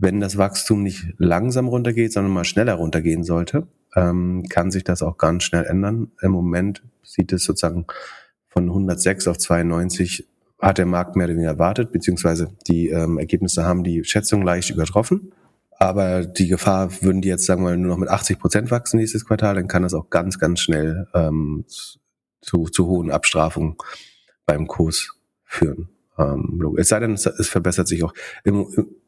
wenn das Wachstum nicht langsam runtergeht, sondern mal schneller runtergehen sollte, ähm, kann sich das auch ganz schnell ändern. Im Moment sieht es sozusagen von 106 auf 92 hat der Markt mehr oder weniger erwartet, beziehungsweise die ähm, Ergebnisse haben die Schätzung leicht übertroffen. Aber die Gefahr, würden die jetzt, sagen wir mal, nur noch mit 80 Prozent wachsen nächstes Quartal, dann kann das auch ganz, ganz schnell ähm, zu, zu hohen Abstrafungen beim Kurs führen. Ähm, es sei denn, es, es verbessert sich auch. Im,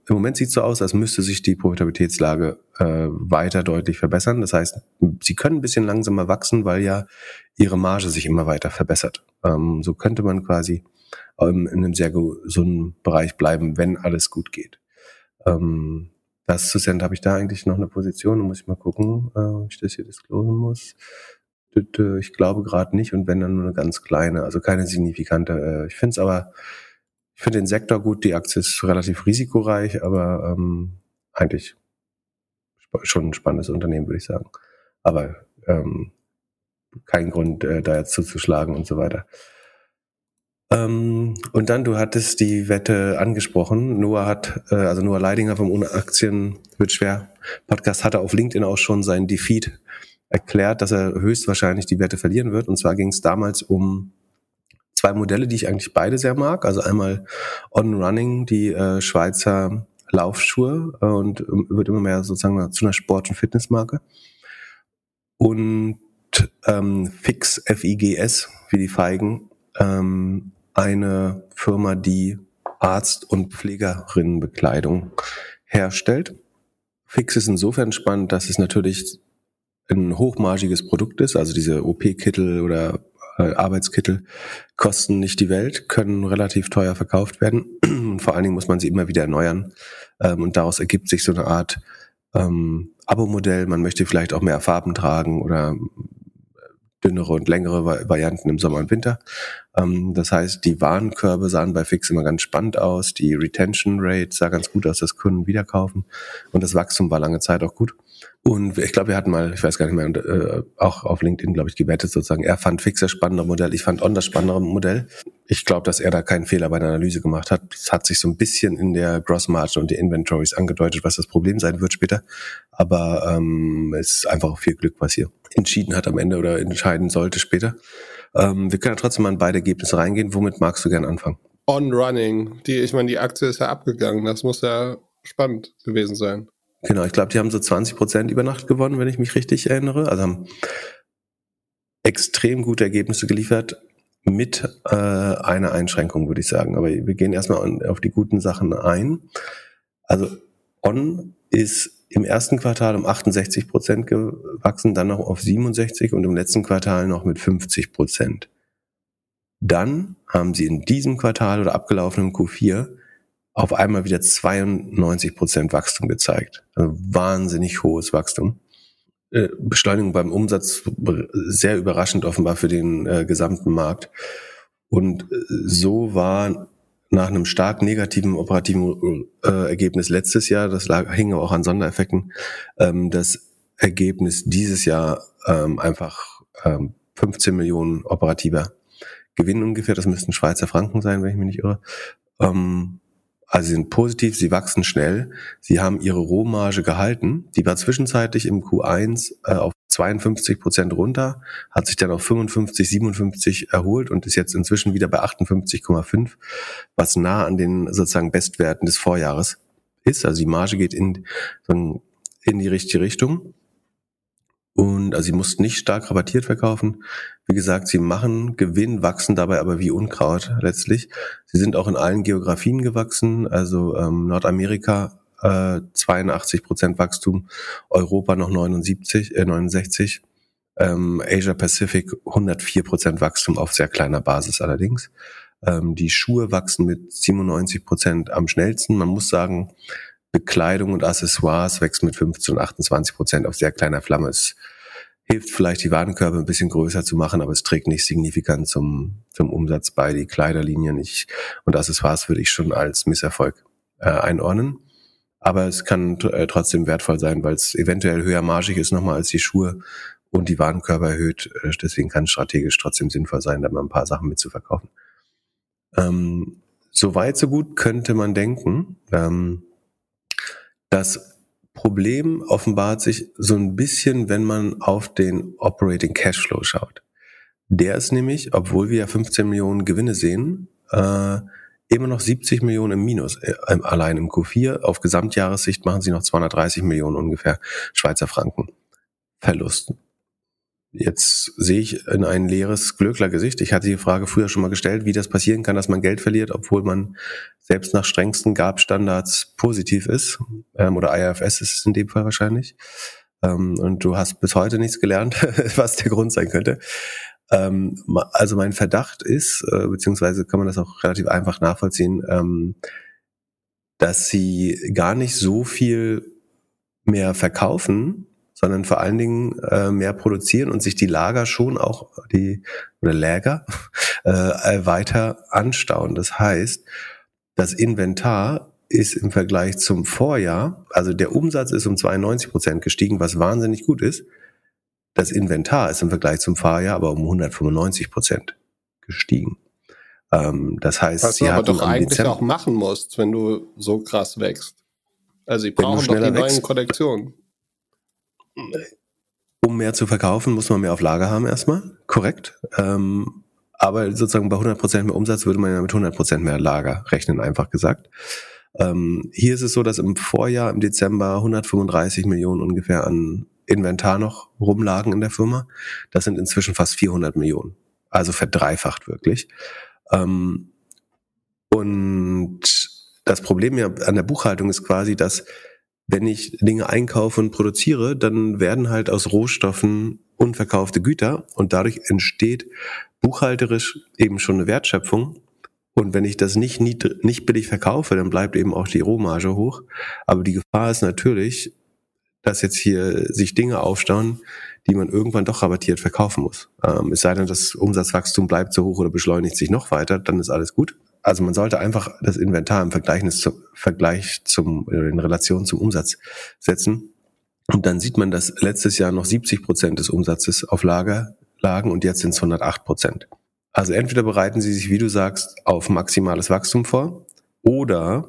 im Moment sieht es so aus, als müsste sich die Profitabilitätslage äh, weiter deutlich verbessern. Das heißt, sie können ein bisschen langsamer wachsen, weil ja ihre Marge sich immer weiter verbessert. Ähm, so könnte man quasi ähm, in einem sehr gesunden Bereich bleiben, wenn alles gut geht. Ähm, das zu Cent habe ich da eigentlich noch eine Position, da muss ich mal gucken, äh, ob ich das hier disclosen muss. Ich glaube gerade nicht und wenn dann nur eine ganz kleine, also keine signifikante. Äh, ich finde es aber ich finde den Sektor gut, die Aktie ist relativ risikoreich, aber ähm, eigentlich schon ein spannendes Unternehmen, würde ich sagen. Aber ähm, kein Grund, äh, da jetzt zuzuschlagen und so weiter. Ähm, und dann, du hattest die Wette angesprochen. Noah hat, äh, also Noah Leidinger vom Ohne Aktien wird schwer Podcast hatte auf LinkedIn auch schon seinen Defeat erklärt, dass er höchstwahrscheinlich die Wette verlieren wird. Und zwar ging es damals um zwei Modelle, die ich eigentlich beide sehr mag. Also einmal On Running, die äh, Schweizer Laufschuhe äh, und ähm, wird immer mehr sozusagen zu einer Sport- und Fitnessmarke. Und ähm, Fix, F-I-G-S, wie die Feigen, ähm, eine Firma, die Arzt- und Pflegerinnenbekleidung herstellt. Fix ist insofern spannend, dass es natürlich ein hochmargiges Produkt ist, also diese OP-Kittel oder Arbeitskittel kosten nicht die Welt, können relativ teuer verkauft werden und vor allen Dingen muss man sie immer wieder erneuern ähm, und daraus ergibt sich so eine Art ähm, Abo-Modell. Man möchte vielleicht auch mehr Farben tragen oder äh, dünnere und längere Varianten im Sommer und Winter. Ähm, das heißt, die Warenkörbe sahen bei Fix immer ganz spannend aus, die Retention Rate sah ganz gut aus, dass Kunden wieder kaufen und das Wachstum war lange Zeit auch gut. Und ich glaube, wir hatten mal, ich weiß gar nicht mehr, äh, auch auf LinkedIn, glaube ich, gewettet sozusagen. Er fand Fix das spannendere Modell, ich fand On das spannendere Modell. Ich glaube, dass er da keinen Fehler bei der Analyse gemacht hat. Es hat sich so ein bisschen in der Gross Margin und die Inventories angedeutet, was das Problem sein wird später. Aber ähm, es ist einfach viel Glück, was hier entschieden hat am Ende oder entscheiden sollte später. Ähm, wir können ja trotzdem mal in beide Ergebnisse reingehen. Womit magst du gern anfangen? On Running. Die, ich meine, die Aktie ist ja abgegangen. Das muss ja spannend gewesen sein. Genau, ich glaube, die haben so 20 Prozent über Nacht gewonnen, wenn ich mich richtig erinnere. Also haben extrem gute Ergebnisse geliefert mit äh, einer Einschränkung, würde ich sagen. Aber wir gehen erstmal auf die guten Sachen ein. Also On ist im ersten Quartal um 68 Prozent gewachsen, dann noch auf 67 und im letzten Quartal noch mit 50 Prozent. Dann haben sie in diesem Quartal oder abgelaufenen Q4 auf einmal wieder 92 Prozent Wachstum gezeigt. Also wahnsinnig hohes Wachstum. Äh, Beschleunigung beim Umsatz sehr überraschend offenbar für den äh, gesamten Markt. Und äh, so war nach einem stark negativen operativen äh, Ergebnis letztes Jahr, das lag, hing auch an Sondereffekten, ähm, das Ergebnis dieses Jahr ähm, einfach ähm, 15 Millionen operativer Gewinn ungefähr, das müssten Schweizer Franken sein, wenn ich mich nicht irre. Ähm, also sie sind positiv, sie wachsen schnell, sie haben ihre Rohmarge gehalten. Die war zwischenzeitlich im Q1 äh, auf 52 Prozent runter, hat sich dann auf 55, 57 erholt und ist jetzt inzwischen wieder bei 58,5, was nah an den sozusagen Bestwerten des Vorjahres ist. Also die Marge geht in, in die richtige Richtung. Und also sie mussten nicht stark rabattiert verkaufen. Wie gesagt, sie machen Gewinn, wachsen dabei aber wie Unkraut letztlich. Sie sind auch in allen Geografien gewachsen, also ähm, Nordamerika äh, 82 Prozent Wachstum, Europa noch 79, äh, 69, ähm, Asia Pacific 104 Prozent Wachstum auf sehr kleiner Basis allerdings. Ähm, die Schuhe wachsen mit 97 Prozent am schnellsten. Man muss sagen, Bekleidung und Accessoires wächst mit 15 und 28 Prozent auf sehr kleiner Flamme. Es hilft vielleicht, die Warenkörbe ein bisschen größer zu machen, aber es trägt nicht signifikant zum, zum Umsatz bei. Die Kleiderlinien ich, und Accessoires würde ich schon als Misserfolg äh, einordnen. Aber es kann äh, trotzdem wertvoll sein, weil es eventuell höher margig ist nochmal als die Schuhe und die Warenkörbe erhöht. Äh, deswegen kann es strategisch trotzdem sinnvoll sein, da mal ein paar Sachen mitzuverkaufen. Ähm, so weit, so gut könnte man denken. Ähm, das Problem offenbart sich so ein bisschen, wenn man auf den Operating Cashflow schaut. Der ist nämlich, obwohl wir ja 15 Millionen Gewinne sehen, äh, immer noch 70 Millionen im Minus, äh, allein im Q4. Auf Gesamtjahressicht machen sie noch 230 Millionen ungefähr Schweizer Franken Verlusten. Jetzt sehe ich in ein leeres Glöckler-Gesicht. Ich hatte die Frage früher schon mal gestellt, wie das passieren kann, dass man Geld verliert, obwohl man selbst nach strengsten GAP-Standards positiv ist. Ähm, oder IFS ist es in dem Fall wahrscheinlich. Ähm, und du hast bis heute nichts gelernt, was der Grund sein könnte. Ähm, also mein Verdacht ist, äh, beziehungsweise kann man das auch relativ einfach nachvollziehen, ähm, dass sie gar nicht so viel mehr verkaufen, sondern vor allen Dingen äh, mehr produzieren und sich die Lager schon auch die oder Läger äh, weiter anstauen. Das heißt, das Inventar ist im Vergleich zum Vorjahr, also der Umsatz ist um 92 Prozent gestiegen, was wahnsinnig gut ist. Das Inventar ist im Vergleich zum Vorjahr aber um 195 Prozent gestiegen. Ähm, das heißt, was sie du aber doch eigentlich Dezember- auch machen musst, wenn du so krass wächst. Also, sie brauchen doch die schneller neuen wächst. Kollektionen. Um mehr zu verkaufen, muss man mehr auf Lager haben erstmal, korrekt. Ähm, aber sozusagen bei 100% mehr Umsatz würde man ja mit 100% mehr Lager rechnen, einfach gesagt. Ähm, hier ist es so, dass im Vorjahr, im Dezember, 135 Millionen ungefähr an Inventar noch rumlagen in der Firma. Das sind inzwischen fast 400 Millionen. Also verdreifacht wirklich. Ähm, und das Problem ja an der Buchhaltung ist quasi, dass wenn ich Dinge einkaufe und produziere, dann werden halt aus Rohstoffen unverkaufte Güter und dadurch entsteht buchhalterisch eben schon eine Wertschöpfung. Und wenn ich das nicht, nied- nicht billig verkaufe, dann bleibt eben auch die Rohmarge hoch. Aber die Gefahr ist natürlich, dass jetzt hier sich Dinge aufstauen, die man irgendwann doch rabattiert verkaufen muss. Ähm, es sei denn, das Umsatzwachstum bleibt so hoch oder beschleunigt sich noch weiter, dann ist alles gut. Also man sollte einfach das Inventar im Vergleich zum, Vergleich zum äh, in Relation zum Umsatz setzen. Und dann sieht man, dass letztes Jahr noch 70 Prozent des Umsatzes auf Lager lagen und jetzt sind es 108 Prozent. Also entweder bereiten Sie sich, wie du sagst, auf maximales Wachstum vor oder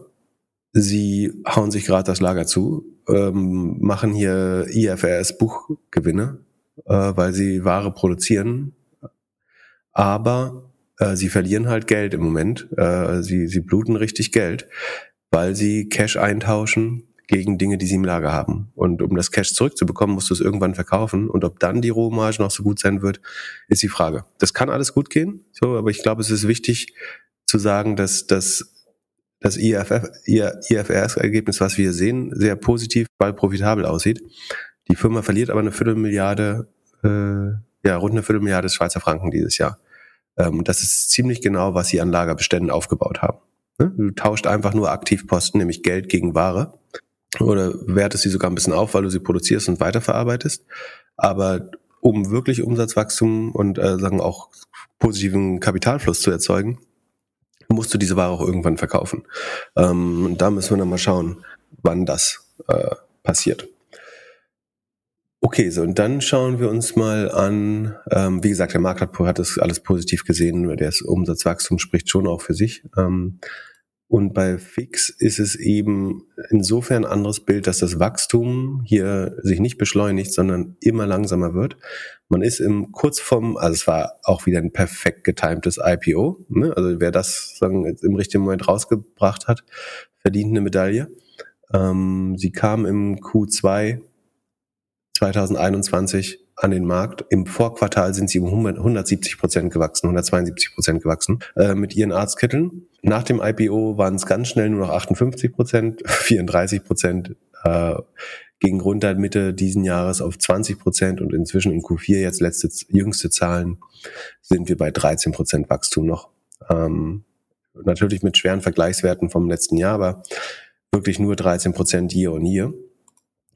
Sie hauen sich gerade das Lager zu, ähm, machen hier IFRS Buchgewinne, äh, weil sie Ware produzieren, aber äh, sie verlieren halt Geld im Moment. Äh, sie, sie bluten richtig Geld, weil sie Cash eintauschen gegen Dinge, die sie im Lager haben. Und um das Cash zurückzubekommen, musst du es irgendwann verkaufen. Und ob dann die Rohmarge noch so gut sein wird, ist die Frage. Das kann alles gut gehen, so, aber ich glaube, es ist wichtig zu sagen, dass das das IFF, IFRS-Ergebnis, was wir sehen, sehr positiv, weil profitabel aussieht. Die Firma verliert aber eine Viertelmilliarde, äh, ja, rund eine Viertelmilliarde Schweizer Franken dieses Jahr. Ähm, das ist ziemlich genau, was sie an Lagerbeständen aufgebaut haben. Ne? Du tauscht einfach nur Aktivposten, nämlich Geld gegen Ware. Oder wertest sie sogar ein bisschen auf, weil du sie produzierst und weiterverarbeitest. Aber um wirklich Umsatzwachstum und äh, sagen auch positiven Kapitalfluss zu erzeugen, musst du diese Ware auch irgendwann verkaufen. Ähm, und da müssen wir dann mal schauen, wann das äh, passiert. Okay, so und dann schauen wir uns mal an, ähm, wie gesagt, der Markt hat, das alles positiv gesehen, das Umsatzwachstum spricht schon auch für sich. Ähm, und bei Fix ist es eben insofern ein anderes Bild, dass das Wachstum hier sich nicht beschleunigt, sondern immer langsamer wird. Man ist im kurz vorm, also es war auch wieder ein perfekt getimtes IPO. Ne? Also wer das sagen, im richtigen Moment rausgebracht hat, verdient eine Medaille. Ähm, sie kam im Q2 2021 an den Markt. Im Vorquartal sind sie um 100 170 Prozent gewachsen, 172 Prozent gewachsen äh, mit ihren Arztkitteln. Nach dem IPO waren es ganz schnell nur noch 58 Prozent, 34 Prozent äh, ging runter Mitte diesen Jahres auf 20 Prozent und inzwischen im Q4 jetzt letzte jüngste Zahlen sind wir bei 13 Prozent Wachstum noch. Ähm, natürlich mit schweren Vergleichswerten vom letzten Jahr, aber wirklich nur 13 Prozent year on year.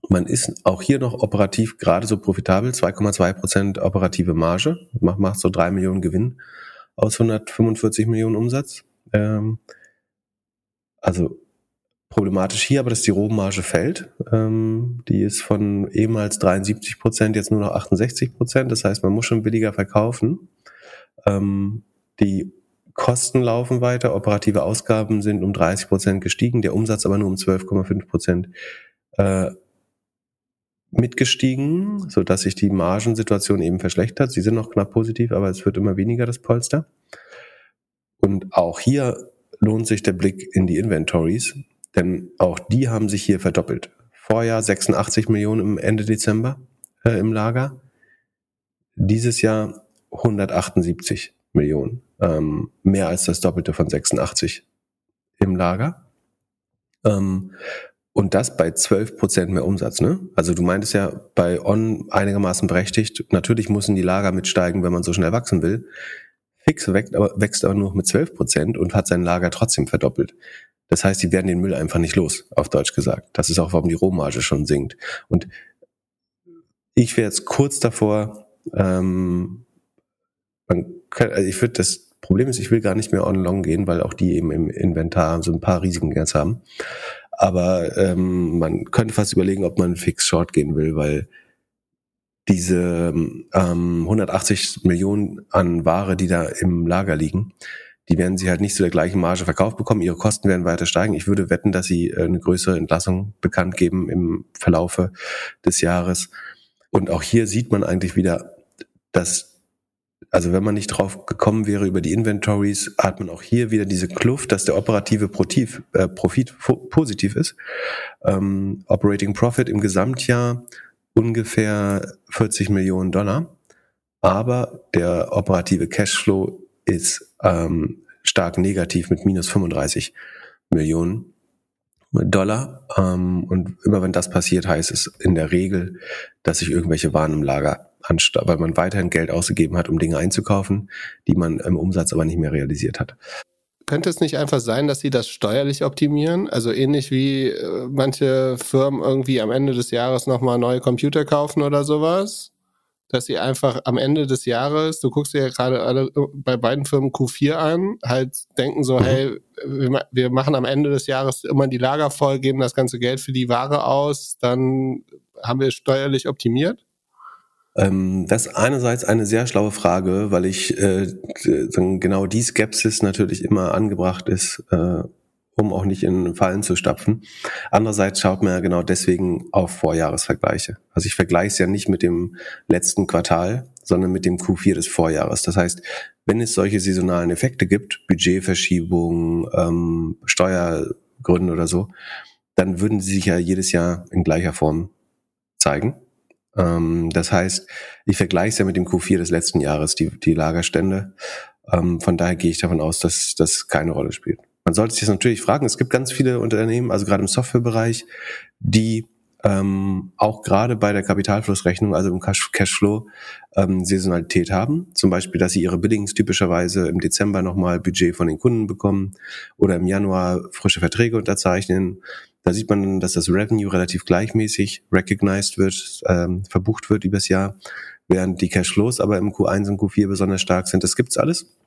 Man ist auch hier noch operativ gerade so profitabel, 2,2 Prozent operative Marge, macht, macht so drei Millionen Gewinn aus 145 Millionen Umsatz. Ähm, also problematisch hier, aber dass die Rohmarge fällt. Ähm, die ist von ehemals 73 Prozent jetzt nur noch 68 Prozent. Das heißt, man muss schon billiger verkaufen. Ähm, die Kosten laufen weiter, operative Ausgaben sind um 30 Prozent gestiegen, der Umsatz aber nur um 12,5 Prozent äh, mitgestiegen, so dass sich die Margensituation eben verschlechtert. Sie sind noch knapp positiv, aber es wird immer weniger das Polster. Und auch hier lohnt sich der Blick in die Inventories, denn auch die haben sich hier verdoppelt. Vorjahr 86 Millionen im Ende Dezember äh, im Lager. Dieses Jahr 178 Millionen, ähm, mehr als das Doppelte von 86 im Lager. Ähm, und das bei 12 Prozent mehr Umsatz, ne? Also du meintest ja bei On einigermaßen berechtigt. Natürlich müssen die Lager mitsteigen, wenn man so schnell wachsen will. Fix wächst aber, wächst aber nur mit 12 Prozent und hat sein Lager trotzdem verdoppelt. Das heißt, die werden den Müll einfach nicht los, auf Deutsch gesagt. Das ist auch, warum die Rohmarge schon sinkt. Und ich wäre jetzt kurz davor, ähm, man kann, also ich würde das Problem ist, ich will gar nicht mehr on long gehen, weil auch die eben im Inventar so ein paar Risiken jetzt haben. Aber ähm, man könnte fast überlegen, ob man fix short gehen will, weil diese ähm, 180 Millionen an Ware, die da im Lager liegen, die werden sie halt nicht zu der gleichen Marge verkauft bekommen. Ihre Kosten werden weiter steigen. Ich würde wetten, dass sie äh, eine größere Entlassung bekannt geben im Verlaufe des Jahres. Und auch hier sieht man eigentlich wieder, dass also wenn man nicht drauf gekommen wäre über die Inventories, hat man auch hier wieder diese Kluft, dass der operative Profit, äh, Profit positiv ist. Ähm, Operating Profit im Gesamtjahr ungefähr 40 Millionen Dollar, aber der operative Cashflow ist ähm, stark negativ mit minus 35 Millionen Dollar. Ähm, und immer wenn das passiert, heißt es in der Regel, dass sich irgendwelche Waren im Lager weil man weiterhin Geld ausgegeben hat, um Dinge einzukaufen, die man im Umsatz aber nicht mehr realisiert hat. Könnte es nicht einfach sein, dass sie das steuerlich optimieren? Also ähnlich wie äh, manche Firmen irgendwie am Ende des Jahres nochmal neue Computer kaufen oder sowas? Dass sie einfach am Ende des Jahres, du guckst dir ja gerade alle äh, bei beiden Firmen Q4 an, halt denken so, mhm. hey, wir machen am Ende des Jahres immer die Lager voll, geben das ganze Geld für die Ware aus, dann haben wir steuerlich optimiert? Ähm, das ist einerseits eine sehr schlaue Frage, weil ich äh, genau die Skepsis natürlich immer angebracht ist, äh, um auch nicht in Fallen zu stapfen. Andererseits schaut man ja genau deswegen auf Vorjahresvergleiche. Also ich vergleiche es ja nicht mit dem letzten Quartal, sondern mit dem Q4 des Vorjahres. Das heißt, wenn es solche saisonalen Effekte gibt, Budgetverschiebungen, ähm, Steuergründe oder so, dann würden sie sich ja jedes Jahr in gleicher Form zeigen. Ähm, das heißt, ich vergleiche es ja mit dem Q4 des letzten Jahres, die, die Lagerstände. Ähm, von daher gehe ich davon aus, dass das keine Rolle spielt. Man sollte sich das natürlich fragen. Es gibt ganz viele Unternehmen, also gerade im Softwarebereich, die ähm, auch gerade bei der Kapitalflussrechnung, also im Cash Cashflow, ähm, Saisonalität haben. Zum Beispiel, dass sie ihre Billings typischerweise im Dezember nochmal Budget von den Kunden bekommen oder im Januar frische Verträge unterzeichnen da sieht man, dass das Revenue relativ gleichmäßig recognized wird, ähm, verbucht wird übers Jahr, während die Cashflows aber im Q1 und Q4 besonders stark sind. Das gibt's alles.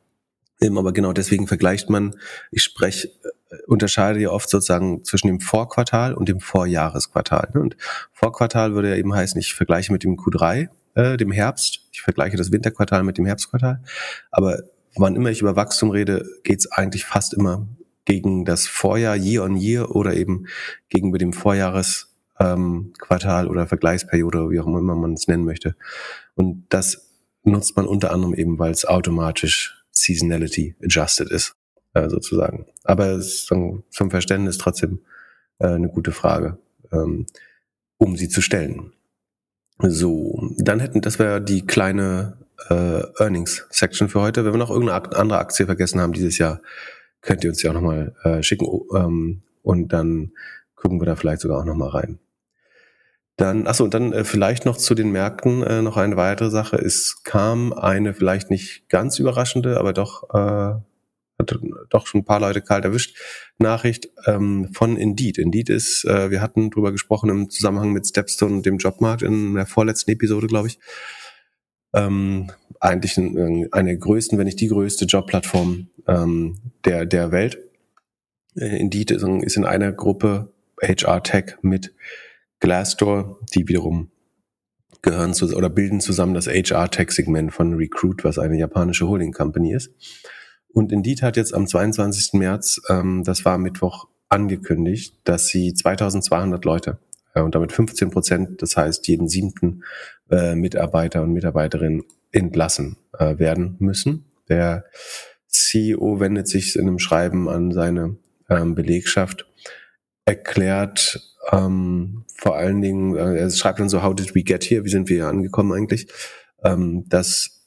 Aber genau deswegen vergleicht man, ich spreche, äh, unterscheide ja oft sozusagen zwischen dem Vorquartal und dem Vorjahresquartal. Ne? Und Vorquartal würde ja eben heißen, ich vergleiche mit dem Q3, äh, dem Herbst, ich vergleiche das Winterquartal mit dem Herbstquartal. Aber wann immer ich über Wachstum rede, geht's eigentlich fast immer gegen das Vorjahr Year on Year oder eben gegenüber dem Vorjahresquartal ähm, oder Vergleichsperiode, wie auch immer man es nennen möchte. Und das nutzt man unter anderem eben, weil es automatisch Seasonality adjusted ist, äh, sozusagen. Aber es ist zum Verständnis trotzdem äh, eine gute Frage, ähm, um sie zu stellen. So, dann hätten, das wäre die kleine äh, Earnings-Section für heute. Wenn wir noch irgendeine andere Aktie vergessen haben dieses Jahr, könnt ihr uns ja auch nochmal äh, schicken ähm, und dann gucken wir da vielleicht sogar auch nochmal rein. Dann, achso, und dann äh, vielleicht noch zu den Märkten äh, noch eine weitere Sache. Es kam eine vielleicht nicht ganz überraschende, aber doch, äh, hat doch schon ein paar Leute kalt erwischt, Nachricht ähm, von Indeed. Indeed ist, äh, wir hatten drüber gesprochen im Zusammenhang mit Stepstone und dem Jobmarkt in der vorletzten Episode, glaube ich. Ähm, eigentlich eine größten, wenn nicht die größte Jobplattform ähm, der, der Welt. Äh, Indeed ist, ist in einer Gruppe HR Tech mit Glassdoor, die wiederum gehören zu oder bilden zusammen das HR Tech Segment von Recruit, was eine japanische Holding Company ist. Und Indeed hat jetzt am 22. März, ähm, das war Mittwoch, angekündigt, dass sie 2200 Leute äh, und damit 15 Prozent, das heißt jeden siebten äh, Mitarbeiter und Mitarbeiterin entlassen äh, werden müssen. Der CEO wendet sich in einem Schreiben an seine ähm, Belegschaft, erklärt ähm, vor allen Dingen, äh, er schreibt dann so, how did we get here? Wie sind wir hier angekommen eigentlich? ähm, dass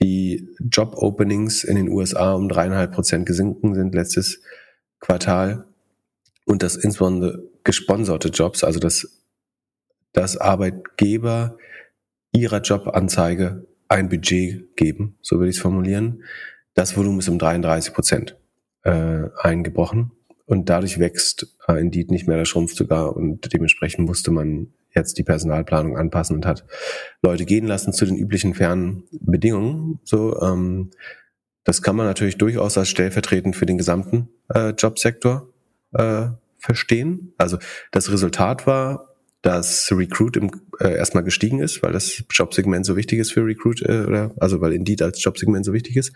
die Job-Openings in den USA um dreieinhalb Prozent gesunken sind letztes Quartal und dass insbesondere gesponserte Jobs, also dass, dass Arbeitgeber ihrer Jobanzeige ein Budget geben, so würde ich es formulieren. Das Volumen ist um 33 Prozent äh, eingebrochen und dadurch wächst äh, Indeed nicht mehr, der schrumpft sogar und dementsprechend musste man jetzt die Personalplanung anpassen und hat Leute gehen lassen zu den üblichen fernen Bedingungen. So, ähm, das kann man natürlich durchaus als stellvertretend für den gesamten äh, Jobsektor äh, verstehen. Also das Resultat war, dass Recruit im, äh, erstmal gestiegen ist, weil das Jobsegment so wichtig ist für Recruit, äh, oder also weil Indeed als Jobsegment so wichtig ist.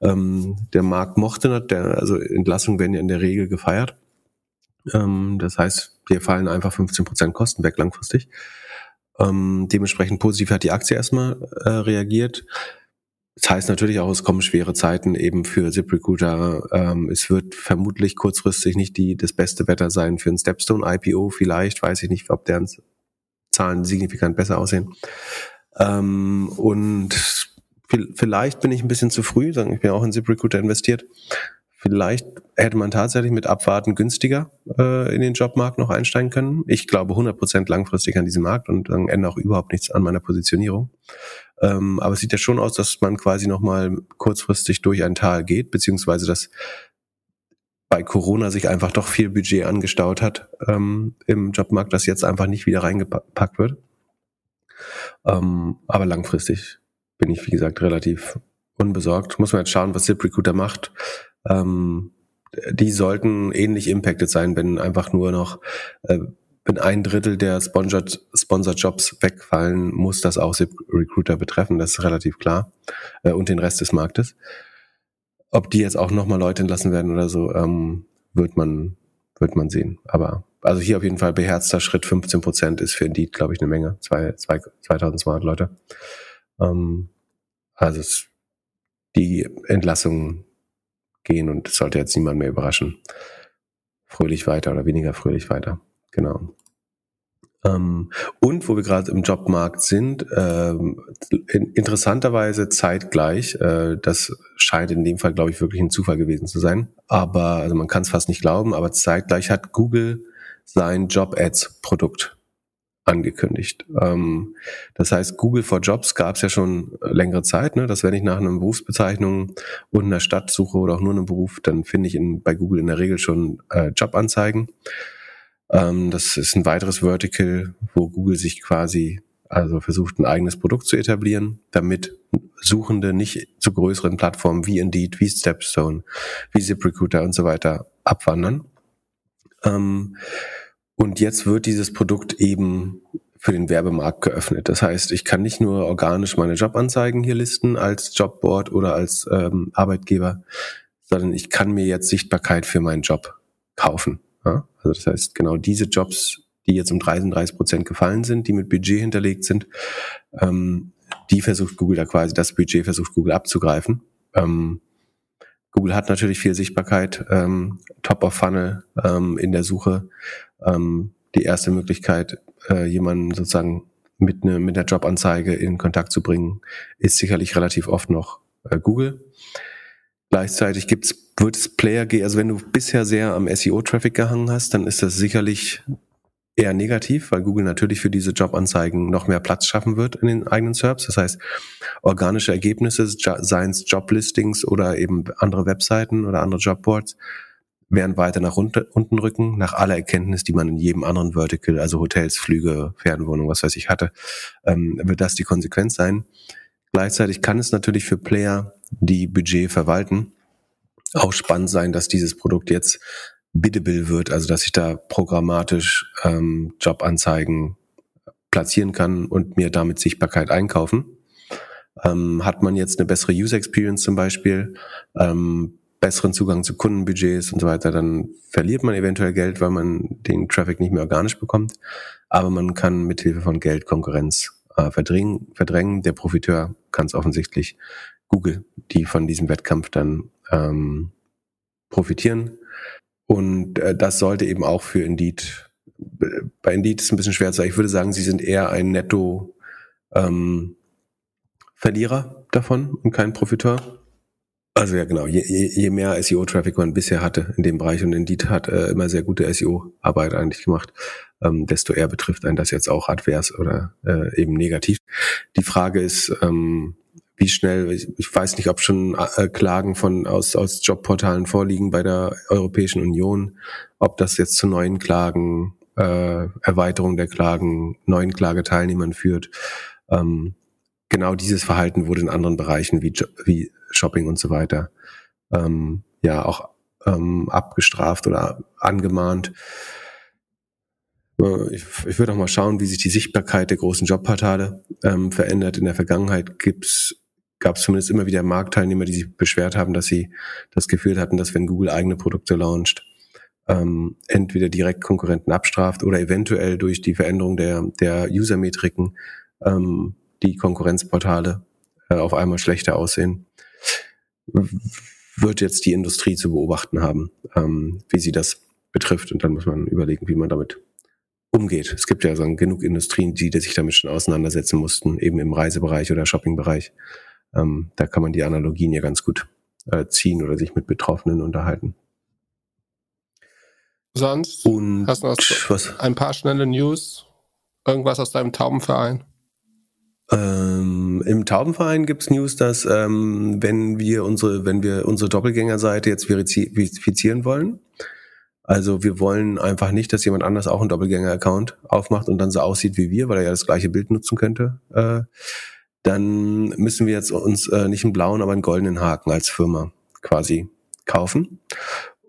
Ähm, der Markt mochte nicht, der, also Entlassungen werden ja in der Regel gefeiert. Ähm, das heißt, dir fallen einfach 15% Kosten weg langfristig. Ähm, dementsprechend positiv hat die Aktie erstmal äh, reagiert. Das heißt natürlich auch, es kommen schwere Zeiten eben für ZipRecruiter. Ähm, es wird vermutlich kurzfristig nicht die, das beste Wetter sein für ein Stepstone IPO. Vielleicht weiß ich nicht, ob deren Zahlen signifikant besser aussehen. Ähm, und vielleicht bin ich ein bisschen zu früh, sagen ich bin auch in ZipRecruiter investiert. Vielleicht hätte man tatsächlich mit Abwarten günstiger äh, in den Jobmarkt noch einsteigen können. Ich glaube 100% langfristig an diesem Markt und dann ändere auch überhaupt nichts an meiner Positionierung. Ähm, aber es sieht ja schon aus, dass man quasi nochmal kurzfristig durch ein Tal geht, beziehungsweise dass bei Corona sich einfach doch viel Budget angestaut hat ähm, im Jobmarkt, das jetzt einfach nicht wieder reingepackt wird. Ähm, aber langfristig bin ich, wie gesagt, relativ unbesorgt. Muss man jetzt schauen, was ZipRecruiter macht. Ähm, die sollten ähnlich impacted sein, wenn einfach nur noch, äh, wenn ein Drittel der Sponsored, Sponsored Jobs wegfallen, muss das auch Zip Recruiter betreffen, das ist relativ klar, äh, und den Rest des Marktes. Ob die jetzt auch nochmal Leute entlassen werden oder so, ähm, wird man, wird man sehen. Aber also hier auf jeden Fall beherzter Schritt, 15 Prozent ist für Indeed, glaube ich, eine Menge, zwei, zwei, 2200 Leute. Ähm, also es, die Entlassungen gehen und es sollte jetzt niemand mehr überraschen. Fröhlich weiter oder weniger fröhlich weiter. Genau. Ähm, und wo wir gerade im Jobmarkt sind, ähm, in, interessanterweise zeitgleich, äh, das scheint in dem Fall, glaube ich, wirklich ein Zufall gewesen zu sein. Aber, also man kann es fast nicht glauben, aber zeitgleich hat Google sein Job-Ads-Produkt angekündigt. Ähm, das heißt, Google for Jobs gab es ja schon längere Zeit, ne, dass wenn ich nach einer Berufsbezeichnung und einer Stadt suche oder auch nur einen Beruf, dann finde ich in, bei Google in der Regel schon äh, Jobanzeigen. Ähm, das ist ein weiteres Vertical, wo Google sich quasi also versucht, ein eigenes Produkt zu etablieren, damit Suchende nicht zu größeren Plattformen wie Indeed, wie Stepstone, wie ZipRecruiter und so weiter abwandern. Ähm, und jetzt wird dieses Produkt eben für den Werbemarkt geöffnet. Das heißt, ich kann nicht nur organisch meine Jobanzeigen hier listen als Jobboard oder als ähm, Arbeitgeber, sondern ich kann mir jetzt Sichtbarkeit für meinen Job kaufen. Ja? Also das heißt, genau diese Jobs, die jetzt um 33 Prozent gefallen sind, die mit Budget hinterlegt sind, ähm, die versucht Google da quasi, das Budget versucht Google abzugreifen. Ähm, Google hat natürlich viel Sichtbarkeit, ähm, Top of Funnel ähm, in der Suche. Ähm, die erste Möglichkeit, äh, jemanden sozusagen mit, ne, mit der Jobanzeige in Kontakt zu bringen, ist sicherlich relativ oft noch äh, Google. Gleichzeitig gibt's, wird es Player gehen, also wenn du bisher sehr am SEO-Traffic gehangen hast, dann ist das sicherlich eher negativ, weil Google natürlich für diese Jobanzeigen noch mehr Platz schaffen wird in den eigenen SERPs. Das heißt, organische Ergebnisse, seien es Joblistings oder eben andere Webseiten oder andere Jobboards, werden weiter nach unten rücken, nach aller Erkenntnis, die man in jedem anderen Vertical, also Hotels, Flüge, Fernwohnung, was weiß ich hatte, ähm, wird das die Konsequenz sein. Gleichzeitig kann es natürlich für Player, die Budget verwalten, auch spannend sein, dass dieses Produkt jetzt biddable wird, also dass ich da programmatisch ähm, Jobanzeigen platzieren kann und mir damit Sichtbarkeit einkaufen. Ähm, hat man jetzt eine bessere User Experience zum Beispiel, ähm, besseren Zugang zu Kundenbudgets und so weiter, dann verliert man eventuell Geld, weil man den Traffic nicht mehr organisch bekommt. Aber man kann mithilfe von Geld Konkurrenz äh, verdrängen, verdrängen. Der Profiteur kann es offensichtlich Google, die von diesem Wettkampf dann ähm, profitieren. Und äh, das sollte eben auch für Indeed, bei Indeed ist es ein bisschen schwer zu sagen. Ich würde sagen, sie sind eher ein Netto, ähm, Verlierer davon und kein Profiteur. Also ja, genau. Je, je mehr SEO-Traffic man bisher hatte in dem Bereich und Indeed hat äh, immer sehr gute SEO-Arbeit eigentlich gemacht, ähm, desto eher betrifft einen das jetzt auch advers oder äh, eben negativ. Die Frage ist, ähm, wie schnell, ich, ich weiß nicht, ob schon äh, Klagen von aus, aus Jobportalen vorliegen bei der Europäischen Union, ob das jetzt zu neuen Klagen, äh, Erweiterung der Klagen, neuen Klageteilnehmern führt. Ähm, genau dieses Verhalten wurde in anderen Bereichen wie, wie Shopping und so weiter ähm, ja auch ähm, abgestraft oder angemahnt. Äh, ich, ich würde auch mal schauen, wie sich die Sichtbarkeit der großen Jobportale ähm, verändert. In der Vergangenheit gibt's gab es zumindest immer wieder Marktteilnehmer, die sich beschwert haben, dass sie das Gefühl hatten, dass wenn Google eigene Produkte launcht, ähm, entweder direkt Konkurrenten abstraft oder eventuell durch die Veränderung der, der User-Metriken ähm, die Konkurrenzportale äh, auf einmal schlechter aussehen. Wird jetzt die Industrie zu beobachten haben, ähm, wie sie das betrifft. Und dann muss man überlegen, wie man damit umgeht. Es gibt ja so genug Industrien, die, die sich damit schon auseinandersetzen mussten, eben im Reisebereich oder Shoppingbereich. Ähm, da kann man die Analogien ja ganz gut äh, ziehen oder sich mit Betroffenen unterhalten. Sonst Und hast du was, was? ein paar schnelle News? Irgendwas aus deinem Taubenverein? Ähm, Im Taubenverein gibt's News, dass ähm, wenn wir unsere, wenn wir unsere Doppelgängerseite jetzt verifizieren wollen, also wir wollen einfach nicht, dass jemand anders auch einen Doppelgänger-Account aufmacht und dann so aussieht wie wir, weil er ja das gleiche Bild nutzen könnte. Äh, dann müssen wir jetzt uns äh, nicht einen blauen, aber einen goldenen Haken als Firma quasi kaufen.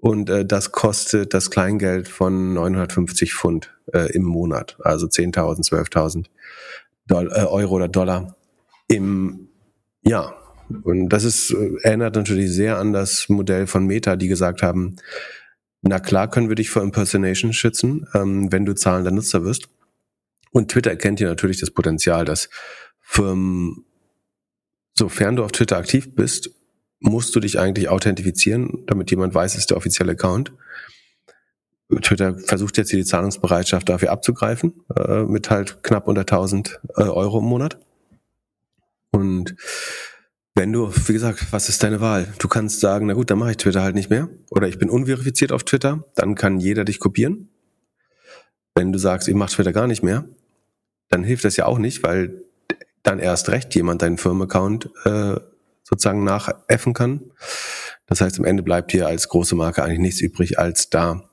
Und äh, das kostet das Kleingeld von 950 Pfund äh, im Monat, also 10.000, 12.000 Doll äh, Euro oder Dollar im Jahr. Und das ist, äh, erinnert natürlich sehr an das Modell von Meta, die gesagt haben, na klar können wir dich vor Impersonation schützen, ähm, wenn du zahlender Nutzer wirst. Und Twitter erkennt hier natürlich das Potenzial, dass Firmen, sofern du auf Twitter aktiv bist, musst du dich eigentlich authentifizieren, damit jemand weiß, es ist der offizielle Account. Twitter versucht jetzt hier die Zahlungsbereitschaft dafür abzugreifen, äh, mit halt knapp unter 1000 äh, Euro im Monat. Und wenn du, wie gesagt, was ist deine Wahl? Du kannst sagen, na gut, dann mache ich Twitter halt nicht mehr. Oder ich bin unverifiziert auf Twitter, dann kann jeder dich kopieren. Wenn du sagst, ich mache Twitter gar nicht mehr, dann hilft das ja auch nicht, weil dann erst recht jemand deinen Firmenaccount äh, sozusagen nachäffen kann. Das heißt, am Ende bleibt dir als große Marke eigentlich nichts übrig, als da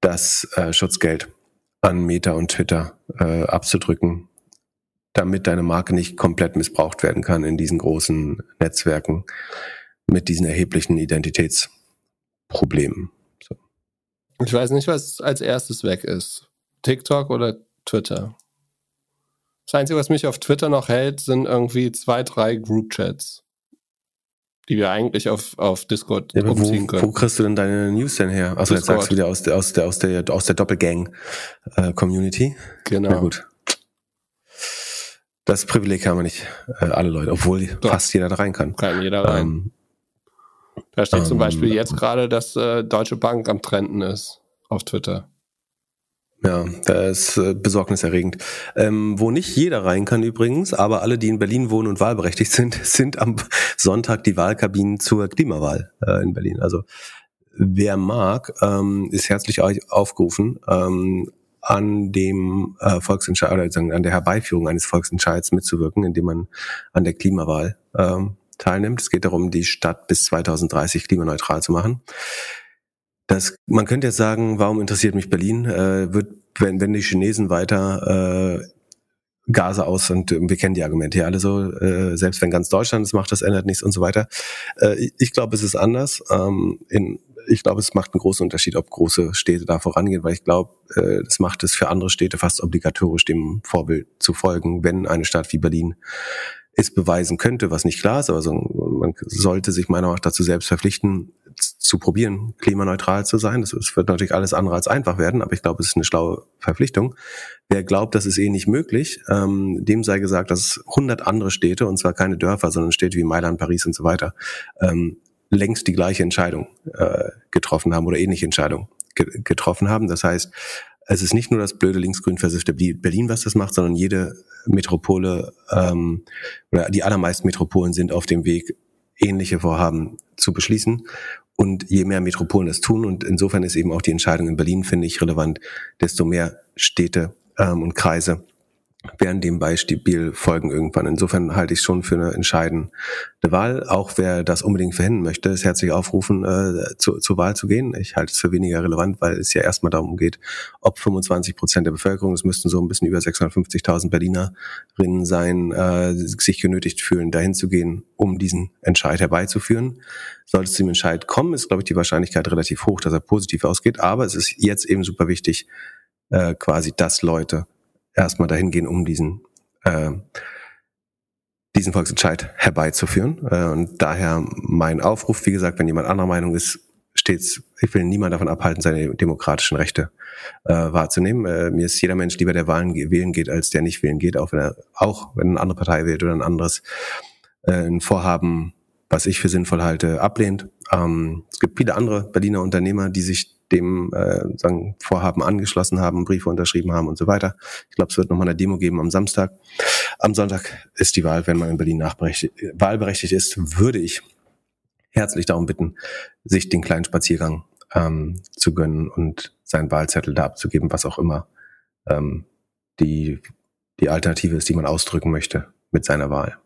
das äh, Schutzgeld an Meta und Twitter äh, abzudrücken, damit deine Marke nicht komplett missbraucht werden kann in diesen großen Netzwerken mit diesen erheblichen Identitätsproblemen. So. Ich weiß nicht, was als erstes weg ist. TikTok oder Twitter? Das Einzige, was mich auf Twitter noch hält, sind irgendwie zwei, drei Group-Chats, die wir eigentlich auf, auf Discord ja, umziehen können. Wo kriegst du denn deine News denn her? Also jetzt sagst du wieder aus der, aus der, aus der, aus der Doppelgang-Community. Äh, genau. Na gut. Das Privileg haben wir nicht äh, alle Leute, obwohl Doch. fast jeder da rein kann. Kann jeder rein. Ähm, da steht ähm, zum Beispiel jetzt gerade, dass äh, Deutsche Bank am Trenden ist auf Twitter. Ja, das ist äh, besorgniserregend. Ähm, wo nicht jeder rein kann übrigens, aber alle, die in Berlin wohnen und wahlberechtigt sind, sind am Sonntag die Wahlkabinen zur Klimawahl äh, in Berlin. Also wer mag, ähm, ist herzlich aufgerufen, ähm, an dem äh, Volksentscheid oder sagen, an der Herbeiführung eines Volksentscheids mitzuwirken, indem man an der Klimawahl ähm, teilnimmt. Es geht darum, die Stadt bis 2030 klimaneutral zu machen. Das, man könnte jetzt sagen, warum interessiert mich Berlin? Äh, wird, wenn, wenn die Chinesen weiter äh, Gase aus und äh, wir kennen die Argumente ja alle so, äh, selbst wenn ganz Deutschland es macht, das ändert nichts und so weiter. Äh, ich, ich glaube, es ist anders. Ähm, in, ich glaube, es macht einen großen Unterschied, ob große Städte da vorangehen, weil ich glaube, äh, das macht es für andere Städte fast obligatorisch, dem Vorbild zu folgen, wenn eine Stadt wie Berlin es beweisen könnte, was nicht klar ist, aber so, man sollte sich meiner Meinung nach dazu selbst verpflichten, zu probieren, klimaneutral zu sein. Das, das, wird natürlich alles andere als einfach werden, aber ich glaube, es ist eine schlaue Verpflichtung. Wer glaubt, das ist eh nicht möglich, ähm, dem sei gesagt, dass 100 andere Städte, und zwar keine Dörfer, sondern Städte wie Mailand, Paris und so weiter, ähm, längst die gleiche Entscheidung äh, getroffen haben oder ähnliche Entscheidung ge getroffen haben. Das heißt, es ist nicht nur das blöde linksgrün versiffte Berlin, was das macht, sondern jede Metropole ähm, oder die allermeisten Metropolen sind auf dem Weg, ähnliche Vorhaben zu beschließen. Und je mehr Metropolen das tun, und insofern ist eben auch die Entscheidung in Berlin, finde ich, relevant, desto mehr Städte ähm, und Kreise werden dem Beispiel folgen irgendwann. Insofern halte ich es schon für eine entscheidende Wahl. Auch wer das unbedingt verhindern möchte, ist herzlich aufrufen, äh, zu, zur Wahl zu gehen. Ich halte es für weniger relevant, weil es ja erstmal darum geht, ob 25 Prozent der Bevölkerung, es müssten so ein bisschen über 650.000 Berlinerinnen sein, äh, sich genötigt fühlen, dahin zu gehen, um diesen Entscheid herbeizuführen. Sollte es zum Entscheid kommen, ist, glaube ich, die Wahrscheinlichkeit relativ hoch, dass er positiv ausgeht. Aber es ist jetzt eben super wichtig, äh, quasi, dass Leute erstmal dahin gehen, um diesen äh, diesen Volksentscheid herbeizuführen. Äh, und daher mein Aufruf, wie gesagt, wenn jemand anderer Meinung ist, stets, ich will niemand davon abhalten, seine demokratischen Rechte äh, wahrzunehmen. Äh, mir ist jeder Mensch lieber, der Wahlen wählen geht, als der nicht wählen geht, auch wenn er, auch wenn eine andere Partei wählt oder ein anderes äh, ein Vorhaben, was ich für sinnvoll halte, ablehnt. Ähm, es gibt viele andere Berliner Unternehmer, die sich dem äh, sagen, Vorhaben angeschlossen haben, Briefe unterschrieben haben und so weiter. Ich glaube, es wird nochmal eine Demo geben am Samstag. Am Sonntag ist die Wahl, wenn man in Berlin wahlberechtigt ist, würde ich herzlich darum bitten, sich den kleinen Spaziergang ähm, zu gönnen und seinen Wahlzettel da abzugeben, was auch immer ähm, die, die Alternative ist, die man ausdrücken möchte mit seiner Wahl.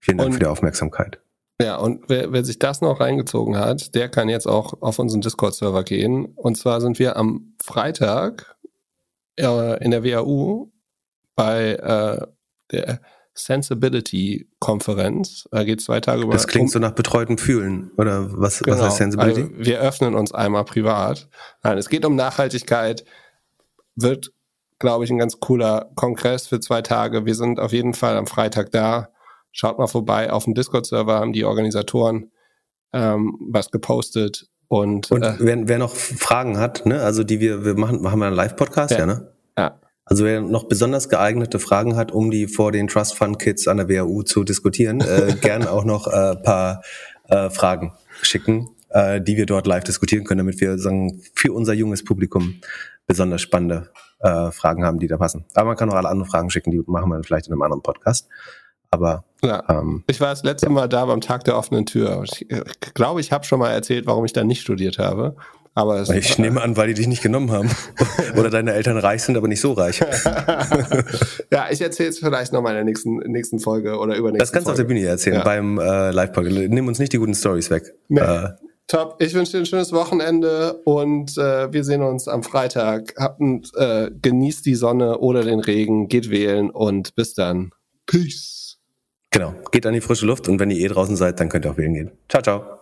Vielen Dank und für die Aufmerksamkeit. Ja, und wer, wer sich das noch reingezogen hat, der kann jetzt auch auf unseren Discord-Server gehen. Und zwar sind wir am Freitag äh, in der WAU bei äh, der Sensibility-Konferenz. Da geht zwei Tage über. Das klingt um, so nach betreutem Fühlen, oder was, genau, was heißt Sensibility? Also wir öffnen uns einmal privat. Nein, es geht um Nachhaltigkeit. Wird, glaube ich, ein ganz cooler Kongress für zwei Tage. Wir sind auf jeden Fall am Freitag da Schaut mal vorbei auf dem Discord-Server, haben die Organisatoren ähm, was gepostet. Und, und äh, wer, wer noch Fragen hat, ne, also die wir, wir machen, machen wir einen Live-Podcast, ja. ja, ne? Ja. Also wer noch besonders geeignete Fragen hat, um die vor den Trust Fund Kids an der WAU zu diskutieren, äh, gern auch noch äh, paar äh, Fragen schicken, äh, die wir dort live diskutieren können, damit wir sagen, für unser junges Publikum besonders spannende äh, Fragen haben, die da passen. Aber man kann auch alle anderen Fragen schicken, die machen wir vielleicht in einem anderen Podcast. Aber ja. ähm, ich war das letzte ja. Mal da beim Tag der offenen Tür. Ich, ich glaube, ich habe schon mal erzählt, warum ich da nicht studiert habe. Aber ich nehme an, weil die dich nicht genommen haben. Oder deine Eltern reich sind, aber nicht so reich. ja, ich erzähle es vielleicht noch mal in der nächsten, nächsten Folge oder übernächsten Das kannst du auf der Bühne erzählen, ja. beim äh, Live-Podcast. Nimm uns nicht die guten Stories weg. Nee. Äh, Top. Ich wünsche dir ein schönes Wochenende und äh, wir sehen uns am Freitag. Habt, äh, genießt die Sonne oder den Regen, geht wählen und bis dann. Peace. Genau. Geht an die frische Luft und wenn ihr eh draußen seid, dann könnt ihr auch wählen gehen. Ciao, ciao.